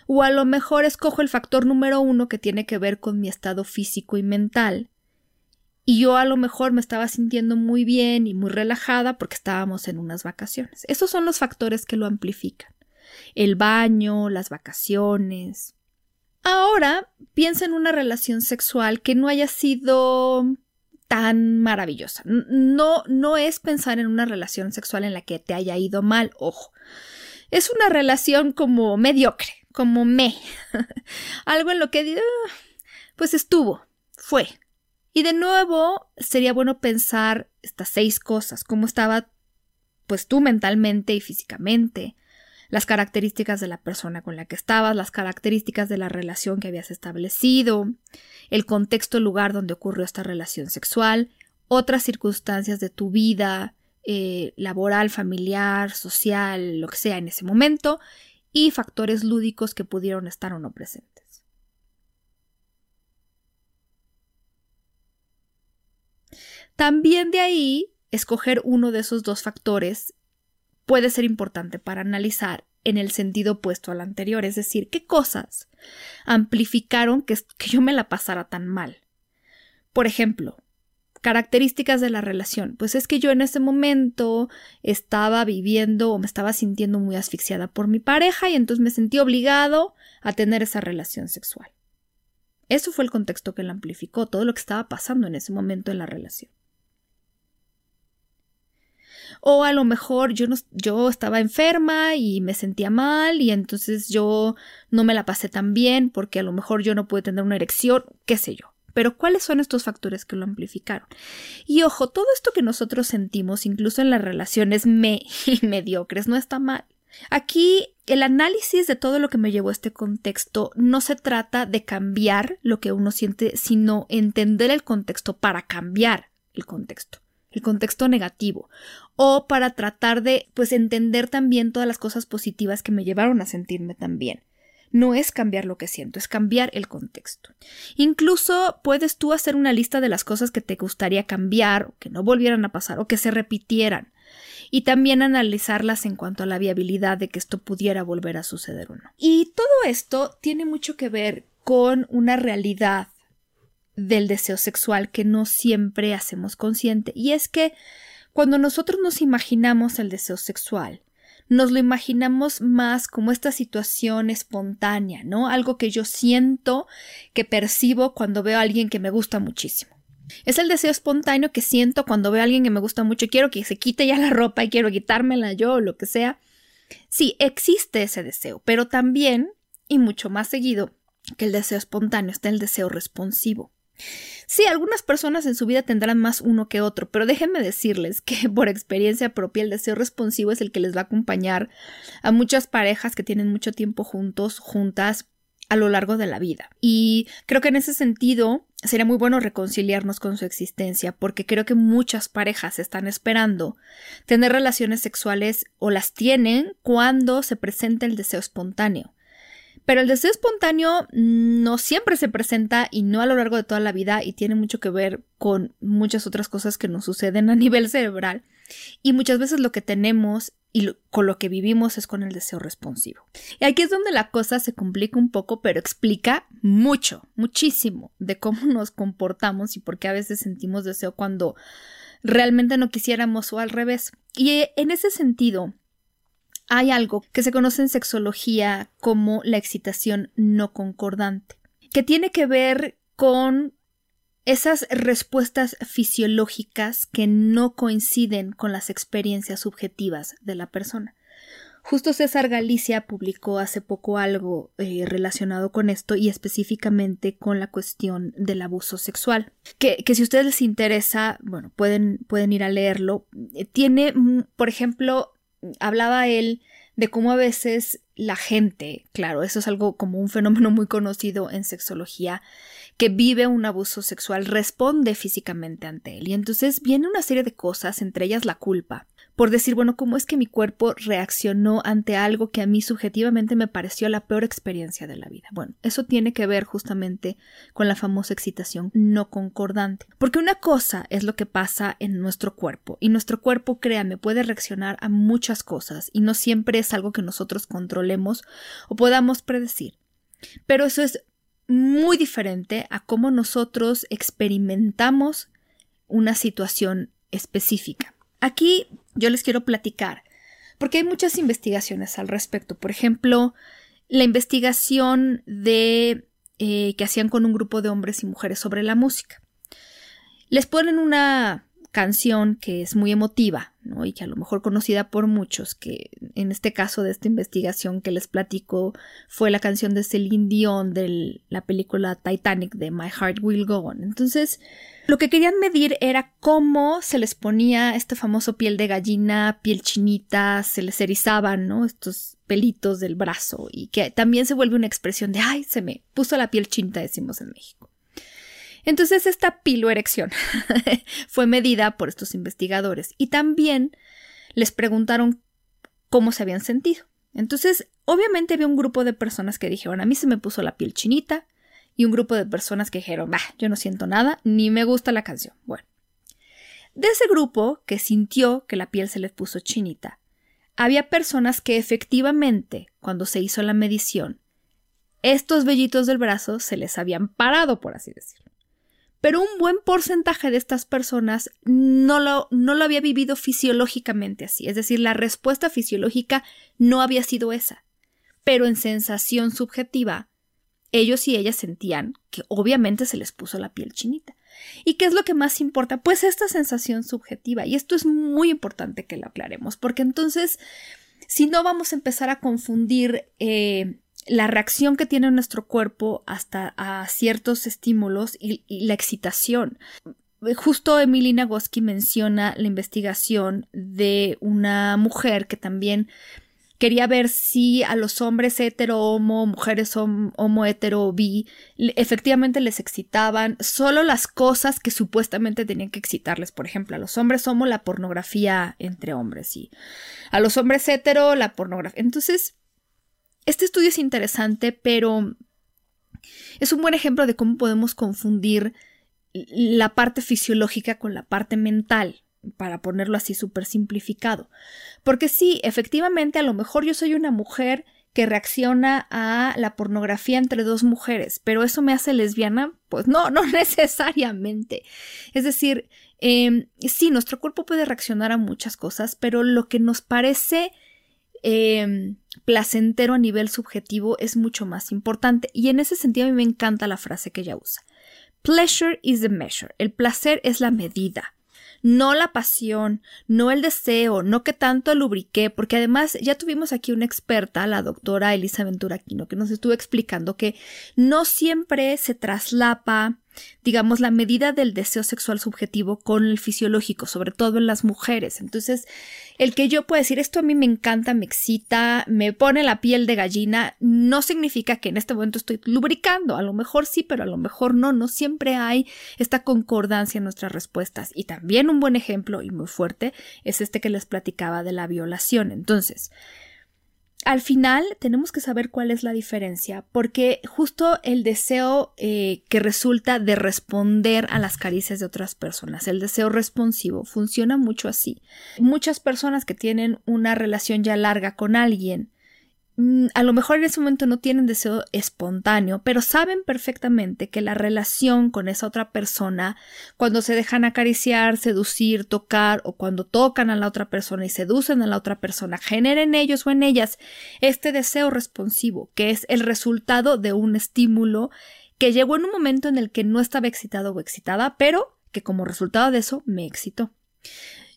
O a lo mejor escojo el factor número uno que tiene que ver con mi estado físico y mental. Y yo a lo mejor me estaba sintiendo muy bien y muy relajada porque estábamos en unas vacaciones. Esos son los factores que lo amplifican. El baño, las vacaciones. Ahora piensa en una relación sexual que no haya sido tan maravillosa. No, no es pensar en una relación sexual en la que te haya ido mal, ojo. Es una relación como mediocre, como me. (laughs) Algo en lo que ah, pues estuvo, fue. Y de nuevo sería bueno pensar estas seis cosas, cómo estaba pues tú mentalmente y físicamente, las características de la persona con la que estabas, las características de la relación que habías establecido, el contexto, el lugar donde ocurrió esta relación sexual, otras circunstancias de tu vida eh, laboral, familiar, social, lo que sea en ese momento, y factores lúdicos que pudieron estar o no presentes. También de ahí, escoger uno de esos dos factores puede ser importante para analizar en el sentido opuesto al anterior, es decir, qué cosas amplificaron que, yo me la pasara tan mal. Por ejemplo, características de la relación. Pues es que yo en ese momento estaba viviendo o me estaba sintiendo muy asfixiada por mi pareja y entonces me sentí obligado a tener esa relación sexual. Eso fue el contexto que la amplificó, todo lo que estaba pasando en ese momento en la relación. O a lo mejor yo, no, yo estaba enferma y me sentía mal y entonces yo no me la pasé tan bien porque a lo mejor yo no pude tener una erección, qué sé yo. Pero ¿cuáles son estos factores que lo amplificaron? Y ojo, todo esto que nosotros sentimos, incluso en las relaciones me y (laughs) mediocres, no está mal. Aquí el análisis de todo lo que me llevó a este contexto no se trata de cambiar lo que uno siente, sino entender el contexto para cambiar el contexto el contexto negativo, o para tratar de, pues, entender también todas las cosas positivas que me llevaron a sentirme tan bien. No es cambiar lo que siento, es cambiar el contexto. Incluso puedes tú hacer una lista de las cosas que te gustaría cambiar, o que no volvieran a pasar, o que se repitieran, y también analizarlas en cuanto a la viabilidad de que esto pudiera volver a suceder o no. Y todo esto tiene mucho que ver con una realidad del deseo sexual que no siempre hacemos consciente. Y es que cuando nosotros nos imaginamos el deseo sexual, nos lo imaginamos más como esta situación espontánea, ¿no? Algo que yo siento, que percibo cuando veo a alguien que me gusta muchísimo. Es el deseo espontáneo que siento cuando veo a alguien que me gusta mucho, quiero que se quite ya la ropa y quiero quitármela yo o lo que sea. Sí, existe ese deseo, pero también, y mucho más seguido que el deseo espontáneo, está el deseo responsivo. Sí, algunas personas en su vida tendrán más uno que otro, pero déjenme decirles que (laughs) por experiencia propia el deseo responsivo es el que les va a acompañar a muchas parejas que tienen mucho tiempo juntos, juntas a lo largo de la vida. Y creo que en ese sentido sería muy bueno reconciliarnos con su existencia, porque creo que muchas parejas están esperando tener relaciones sexuales o las tienen cuando se presenta el deseo espontáneo. Pero el deseo espontáneo no siempre se presenta y no a lo largo de toda la vida y tiene mucho que ver con muchas otras cosas que nos suceden a (laughs) nivel cerebral. Y muchas veces lo que tenemos y con lo que vivimos es con el deseo responsivo. Y aquí es donde la cosa se complica un poco, pero explica mucho, muchísimo de cómo (laughs) nos comportamos y por qué a veces sentimos deseo cuando realmente no quisiéramos o al revés. Y en ese sentido, hay algo que se conoce en sexología como la excitación no concordante, que tiene que ver con esas respuestas fisiológicas que no coinciden con las experiencias subjetivas de la persona. Justo César Galicia publicó hace poco algo eh, relacionado con esto y específicamente con la cuestión del abuso sexual. Que, si a ustedes les interesa, bueno, pueden, pueden ir a leerlo. Eh, tiene, mm, por ejemplo, hablaba él de cómo a veces la gente, claro, eso es algo como un fenómeno muy conocido en sexología, que vive un abuso sexual responde físicamente ante él. Y entonces viene una serie de cosas, entre ellas la culpa, por decir, bueno, ¿cómo es que mi cuerpo reaccionó ante algo que a mí subjetivamente me pareció la peor experiencia de la vida? Bueno, eso tiene que ver justamente con la famosa excitación no concordante. Porque una cosa es lo que pasa en nuestro cuerpo, y nuestro cuerpo, créanme, puede reaccionar a muchas cosas, y no siempre es algo que nosotros controlemos o podamos predecir. Pero eso es muy diferente a cómo nosotros experimentamos una situación específica. Aquí yo les quiero platicar, porque hay muchas investigaciones al respecto. Por ejemplo, la investigación de eh, que hacían con un grupo de hombres y mujeres sobre la música. Les ponen una canción que es muy emotiva. Y que a lo mejor conocida por muchos, que en este caso de esta investigación que les platico fue la canción de Celine Dion de la película Titanic de My Heart Will Go On. Entonces, lo que querían medir era cómo se les ponía este famoso piel de gallina, piel chinita, se les erizaban. Estos pelitos del brazo y que también se vuelve una expresión de, ay, se me puso la piel chinita, decimos en México. Entonces esta piloerección (laughs) fue medida por estos investigadores y también les preguntaron cómo se habían sentido. Entonces, obviamente había un grupo de personas que dijeron, a mí se me puso la piel chinita, y un grupo de personas que dijeron, bah, yo no siento nada, ni me gusta la canción. Bueno, de ese grupo que sintió que la piel se les puso chinita, había personas que efectivamente, cuando se hizo la medición, estos vellitos del brazo se les habían parado, por así decirlo pero un buen porcentaje de estas personas no lo, no lo había vivido fisiológicamente así, es decir, la respuesta fisiológica no había sido esa, pero en sensación subjetiva, ellos y ellas sentían que obviamente se les puso la piel chinita. ¿Y qué es lo que más importa? Pues esta sensación subjetiva, y esto es muy importante que lo aclaremos, porque entonces, si no vamos a empezar a confundir eh, la reacción que tiene nuestro cuerpo hasta a ciertos estímulos y, la excitación. Justo Emilina Nagoski menciona la investigación de una mujer que también quería ver si a los hombres hetero, homo, mujeres homo, hetero, bi, efectivamente les excitaban solo las cosas que supuestamente tenían que excitarles. Por ejemplo, a los hombres homo la pornografía entre hombres y a los hombres hetero la pornografía. Entonces, este estudio es interesante, pero es un buen ejemplo de cómo podemos confundir la parte fisiológica con la parte mental, para ponerlo así súper simplificado. Porque sí, efectivamente, a lo mejor yo soy una mujer que reacciona a la pornografía entre dos mujeres, pero eso me hace lesbiana, pues no, no (laughs) necesariamente. Es decir, eh, sí, nuestro cuerpo puede reaccionar a muchas cosas, pero lo que nos parece Em, placentero a nivel subjetivo es mucho más importante. Y en ese sentido a mí me encanta la frase que ella usa. Pleasure is the measure. El placer es la medida no la pasión, no el deseo, no que tanto lubriqué, porque además ya tuvimos aquí una experta, la doctora Elisa Ventura Aquino, que nos estuvo explicando que no siempre se traslapa digamos, la medida del deseo sexual subjetivo con el fisiológico, sobre todo en las mujeres. Entonces, el que yo pueda decir esto a mí me encanta, me excita, me pone la piel de gallina, no significa que en este momento estoy lubricando. A lo mejor sí, pero a lo mejor no. No siempre hay esta concordancia en nuestras respuestas. Y también un buen ejemplo y muy fuerte es este que les platicaba de la violación. Entonces, al final tenemos que saber cuál es la diferencia, porque justo el deseo eh, que resulta de responder a las caricias de otras personas, el deseo responsivo, funciona mucho así. Muchas personas que tienen una relación ya larga con alguien a lo mejor en ese momento no tienen deseo espontáneo, pero saben perfectamente que la relación con esa otra persona, cuando se dejan acariciar, seducir, tocar o cuando tocan a la otra persona y seducen a la otra persona, genera en ellos o en ellas este deseo responsivo, que es el resultado de un estímulo que llegó en un momento en el que no estaba excitado o excitada, pero que como resultado de eso me excitó.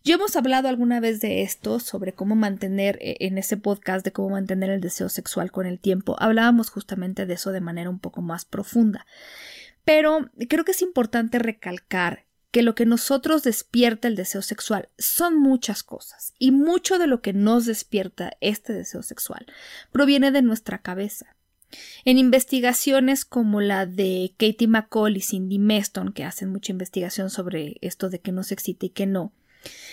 Yo hemos hablado alguna vez de esto, sobre cómo mantener eh, en ese podcast de cómo mantener el deseo sexual con el tiempo. Hablábamos justamente de eso de manera un poco más profunda. Pero creo que es importante recalcar que lo que nosotros despierta el deseo sexual son muchas cosas y mucho de lo que nos despierta este deseo sexual proviene de nuestra cabeza. En investigaciones como la de Katie McCall y Cindy Meston, que hacen mucha investigación sobre esto de que nos excita y que no,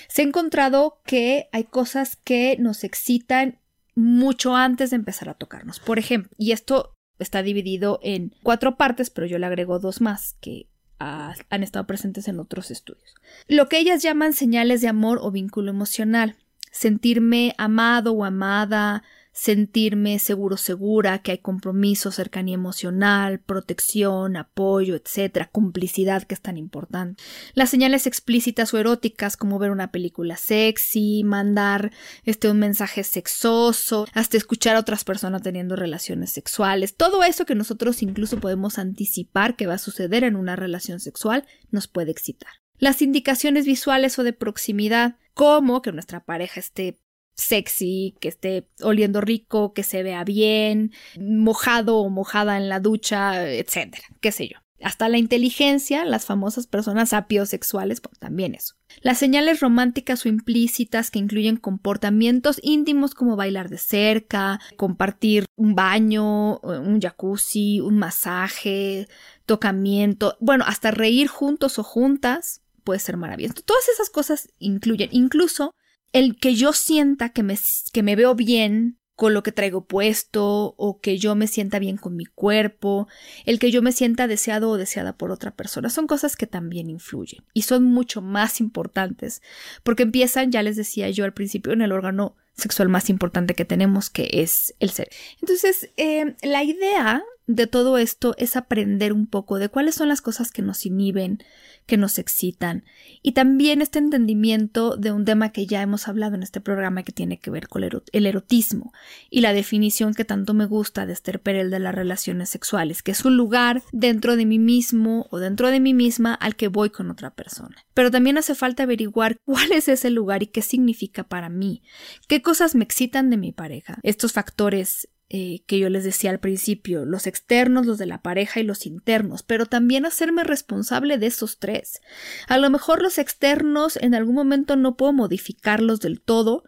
se ha encontrado que hay cosas que nos excitan mucho antes de empezar a tocarnos. Por ejemplo, y esto está dividido en cuatro partes, pero yo le agrego dos más que han estado presentes en otros estudios. Lo que ellas llaman señales de amor o vínculo emocional. Sentirme amado o amada, sentirme seguro, segura, que hay compromiso, cercanía emocional, protección, apoyo, etcétera, complicidad que es tan importante. Las señales explícitas o eróticas como ver una película sexy, mandar este un mensaje sexoso, hasta escuchar a otras personas teniendo relaciones sexuales, todo eso que nosotros incluso podemos anticipar que va a suceder en una relación sexual nos puede excitar. Las indicaciones visuales o de proximidad, como que nuestra pareja esté sexy, que esté oliendo rico, que se vea bien, mojado o mojada en la ducha, etcétera, qué sé yo. Hasta la inteligencia, las famosas personas apiosexuales, pues también eso. Las señales románticas o implícitas que incluyen comportamientos íntimos como bailar de cerca, compartir un baño, un jacuzzi, un masaje, tocamiento, bueno, hasta reír juntos o juntas puede ser maravilloso. Todas esas cosas incluyen incluso el que yo sienta que me, que me veo bien con lo que traigo puesto o que yo me sienta bien con mi cuerpo, el que yo me sienta deseado o deseada por otra persona, son cosas que también influyen y son mucho más importantes porque empiezan, ya les decía yo al principio, en el órgano sexual más importante que tenemos, que es el ser. Entonces, eh, la idea de todo esto es aprender un poco de cuáles son las cosas que nos inhiben, que nos excitan y también este entendimiento de un tema que ya hemos hablado en este programa que tiene que ver con el erotismo y la definición que tanto me gusta de Esther Perel de las relaciones sexuales, que es un lugar dentro de mí mismo o dentro de mí misma al que voy con otra persona. Pero también hace falta averiguar (laughs) cuál es ese lugar y qué significa para mí, qué cosas me excitan de mi pareja. Estos factores eh, que yo les decía al principio, los externos, los de la pareja y los internos, pero también hacerme responsable de esos tres. A lo mejor los externos en algún momento no puedo modificarlos del todo,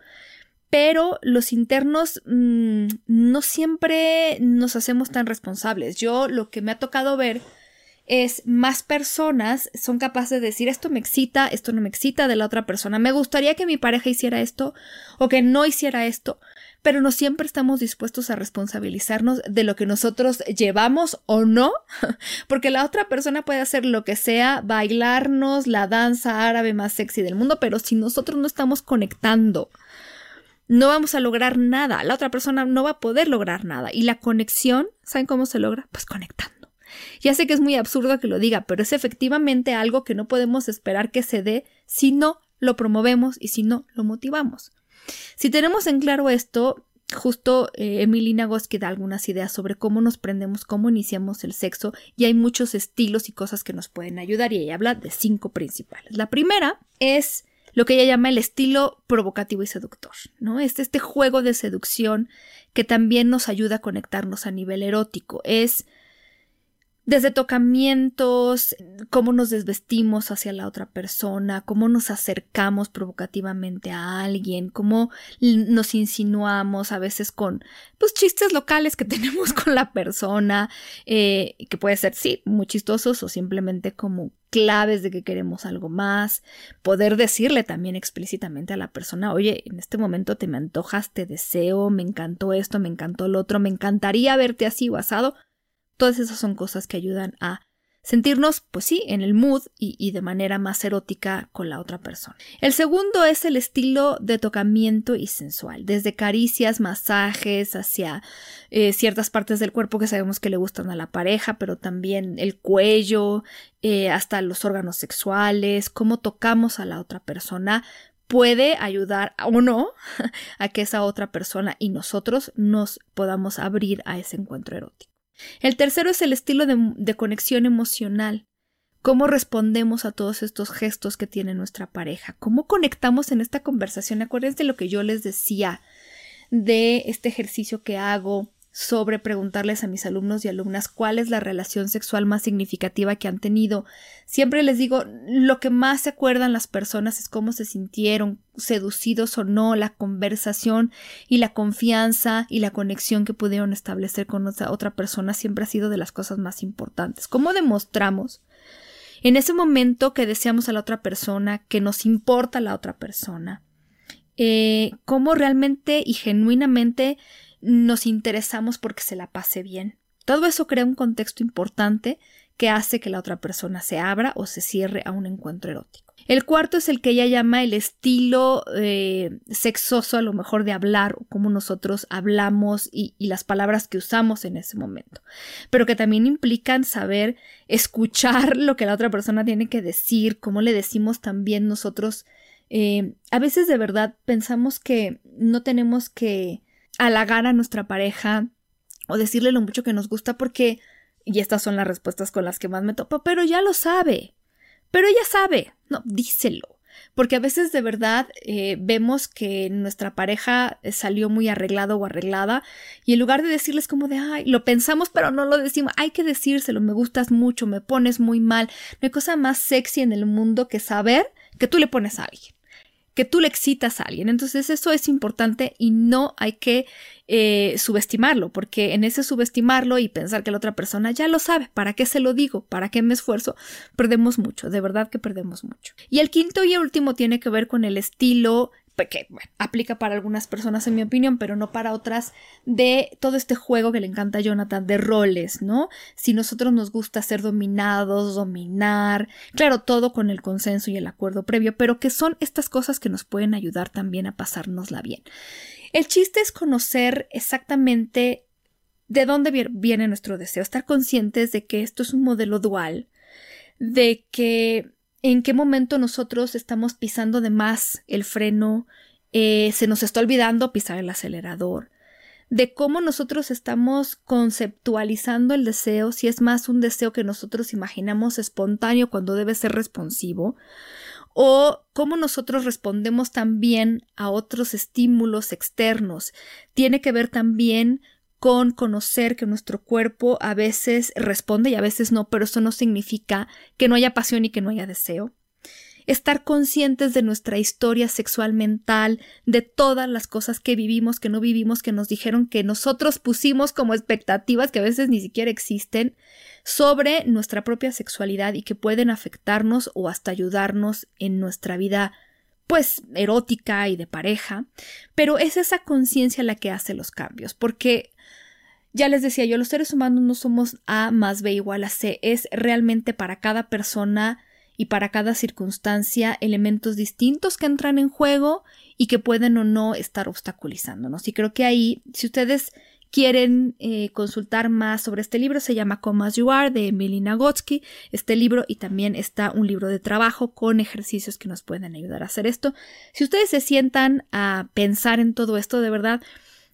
pero los internos mm, no siempre nos hacemos tan responsables. Yo lo que me ha tocado ver es más personas son capaces de decir esto me excita, esto no me excita de la otra persona, me gustaría que mi pareja hiciera esto o que no hiciera esto, pero no siempre estamos dispuestos a responsabilizarnos de lo que nosotros llevamos o no, (laughs) porque la otra persona puede hacer lo que sea, bailarnos la danza árabe más sexy del mundo, pero si nosotros no estamos conectando, no vamos a lograr nada, la otra persona no va a poder lograr nada. Y la conexión, ¿saben cómo se logra? Pues conectando. Ya sé que es muy absurdo que lo diga, pero es efectivamente algo que no podemos esperar que se dé si no lo promovemos y si no lo motivamos. Si tenemos en claro esto, justo eh, Emilina Goski da algunas ideas sobre cómo nos prendemos, cómo iniciamos el sexo y hay muchos estilos y cosas que nos pueden ayudar y ella habla de cinco principales. La primera es lo que ella llama el estilo provocativo y seductor, ¿no? Es este juego de seducción que también nos ayuda a conectarnos a nivel erótico. Es desde tocamientos, cómo nos desvestimos hacia la otra persona, cómo nos acercamos provocativamente a alguien, cómo nos insinuamos a veces con pues chistes locales que (laughs) tenemos con la persona, eh, que puede ser sí, muy chistosos o simplemente como claves de que queremos algo más, poder decirle también explícitamente a la persona, oye, en este momento te me antojas, te deseo, me encantó esto, me encantó el otro, me encantaría verte así o asado, Todas esas son cosas que ayudan a sentirnos, pues sí, en el mood y, de manera más erótica con la otra persona. El segundo es el estilo de tocamiento y sensual, desde caricias, masajes, hacia eh, ciertas partes del cuerpo que sabemos que le gustan a la pareja, pero también el cuello, eh, hasta los órganos sexuales, cómo tocamos a la otra persona puede ayudar o no (laughs) a que esa otra persona y nosotros nos podamos abrir a ese encuentro erótico. El tercero es el estilo de, conexión emocional. ¿Cómo respondemos a todos estos gestos que tiene nuestra pareja? ¿Cómo conectamos en esta conversación? Acuérdense de lo que yo les decía de este ejercicio que hago sobre preguntarles a mis alumnos y alumnas cuál es la relación sexual más significativa que han tenido. Siempre les digo, lo que más se acuerdan las personas es cómo se sintieron, seducidos o no, la conversación y la confianza y la conexión que pudieron establecer con otra persona siempre ha sido de las cosas más importantes. ¿Cómo demostramos en ese momento que deseamos a la otra persona, que nos importa la otra persona? Eh, cómo realmente y genuinamente nos interesamos porque se la pase bien. Todo eso crea un contexto importante que hace que la otra persona se abra o se cierre a un encuentro erótico. El cuarto es el que ella llama el estilo eh, sexoso, a lo mejor de hablar, o nosotros hablamos y, las palabras que usamos en ese momento, pero que también implican saber escuchar (laughs) lo que la otra persona tiene que decir, cómo le decimos también nosotros. Eh, a veces de verdad pensamos que no tenemos que halagar a nuestra pareja o decirle lo mucho que nos gusta porque, y estas son las respuestas con las que más me topo, pero ya lo sabe, pero ella sabe, no, díselo. Porque a veces de verdad eh, vemos que nuestra pareja salió muy arreglado o arreglada y en lugar de decirles como de, ay, lo pensamos pero no lo decimos, hay que decírselo, me gustas mucho, me pones muy mal. No hay cosa más sexy en el mundo que saber que tú le pones a alguien que tú le excitas a alguien. Entonces eso es importante y no hay que eh, subestimarlo, porque en ese subestimarlo y pensar que la otra persona ya lo sabe, ¿para qué se lo digo? ¿Para qué me esfuerzo? Perdemos mucho, de verdad que perdemos mucho. Y el quinto y último tiene que ver con el estilo que aplica para algunas personas en mi opinión, pero no para otras, de todo este juego que le encanta a Jonathan de roles, ¿no? Si nosotros nos gusta ser dominados, dominar, claro, todo con el consenso y el acuerdo previo, pero que son estas cosas que nos pueden ayudar también a pasárnosla bien. El chiste es conocer exactamente de dónde viene nuestro deseo, estar conscientes de que esto es un modelo dual, de que en qué momento nosotros estamos pisando de más el freno, eh, se nos está olvidando pisar el acelerador, de cómo nosotros estamos conceptualizando el deseo, si es más un deseo que nosotros imaginamos espontáneo cuando debe ser responsivo, o cómo nosotros respondemos también a otros estímulos externos. Tiene que ver también con conocer que nuestro cuerpo a veces responde y a veces no, pero eso no significa que no haya pasión y que no haya deseo. Estar conscientes de nuestra historia sexual mental, de todas las cosas que vivimos, que no vivimos, que nos dijeron que nosotros pusimos como expectativas que a veces ni siquiera existen sobre nuestra propia sexualidad y que pueden afectarnos o hasta ayudarnos en nuestra vida pues erótica y de pareja, pero es esa conciencia la que hace los cambios, porque ya les decía yo, los seres humanos no somos A más B igual a C, es realmente para cada persona y para cada circunstancia elementos distintos que entran en juego y que pueden o no estar obstaculizándonos. Y creo que ahí, si ustedes quieren eh, consultar más sobre este libro, se llama Come As You Are de Emily Nagotsky, este libro y también está un libro de trabajo con ejercicios que nos pueden ayudar a hacer esto. Si ustedes se sientan a pensar en todo esto, de verdad,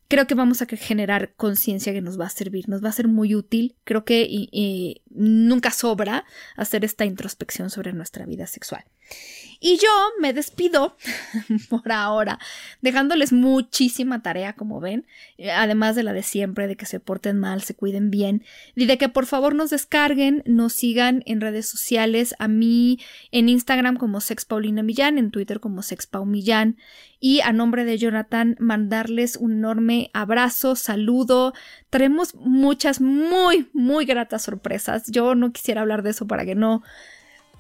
creo que vamos a generar conciencia que nos va a servir, nos va a ser muy útil. Creo que nunca sobra hacer esta introspección sobre nuestra vida sexual. Y yo me despido (laughs) por ahora, dejándoles muchísima tarea, como ven, eh, además de la de siempre, de que se porten mal, se cuiden bien, y de que por favor nos descarguen, nos sigan en redes sociales, a mí en Instagram como Sex Paulina Millán, en Twitter como Sex Millán, y a nombre de Jonathan mandarles un enorme abrazo, saludo. Tenemos muchas muy, muy gratas sorpresas. Yo no quisiera hablar de eso para que no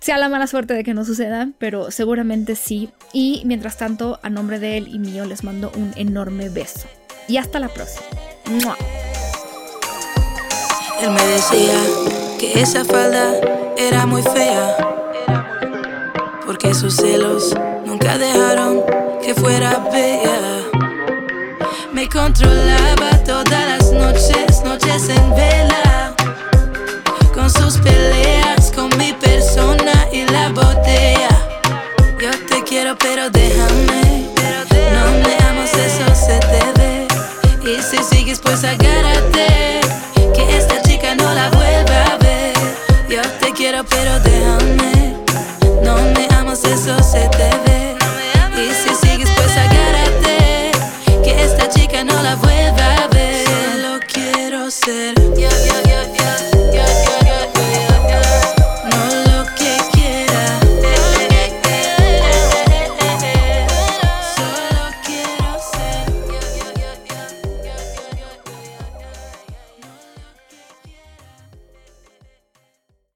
sea la mala suerte de que no suceda, pero seguramente sí. Y mientras tanto, a nombre de él y mío, les mando un enorme beso. Y hasta la próxima. Él me decía que esa falda era muy fea. Porque sus celos nunca dejaron que fuera bella. Me controlaba todas las noches, noches en vela. Con sus peleas, pero déjame. No me leamos eso, se te ve. Y si sigues, pues agárrate. Que esta chica no la vuelva a ver. Yo te quiero, pero déjame. No me leamos eso, se te ve. Y si sigues, pues agárrate. Que esta chica no la vuelva a ver. Solo quiero ser.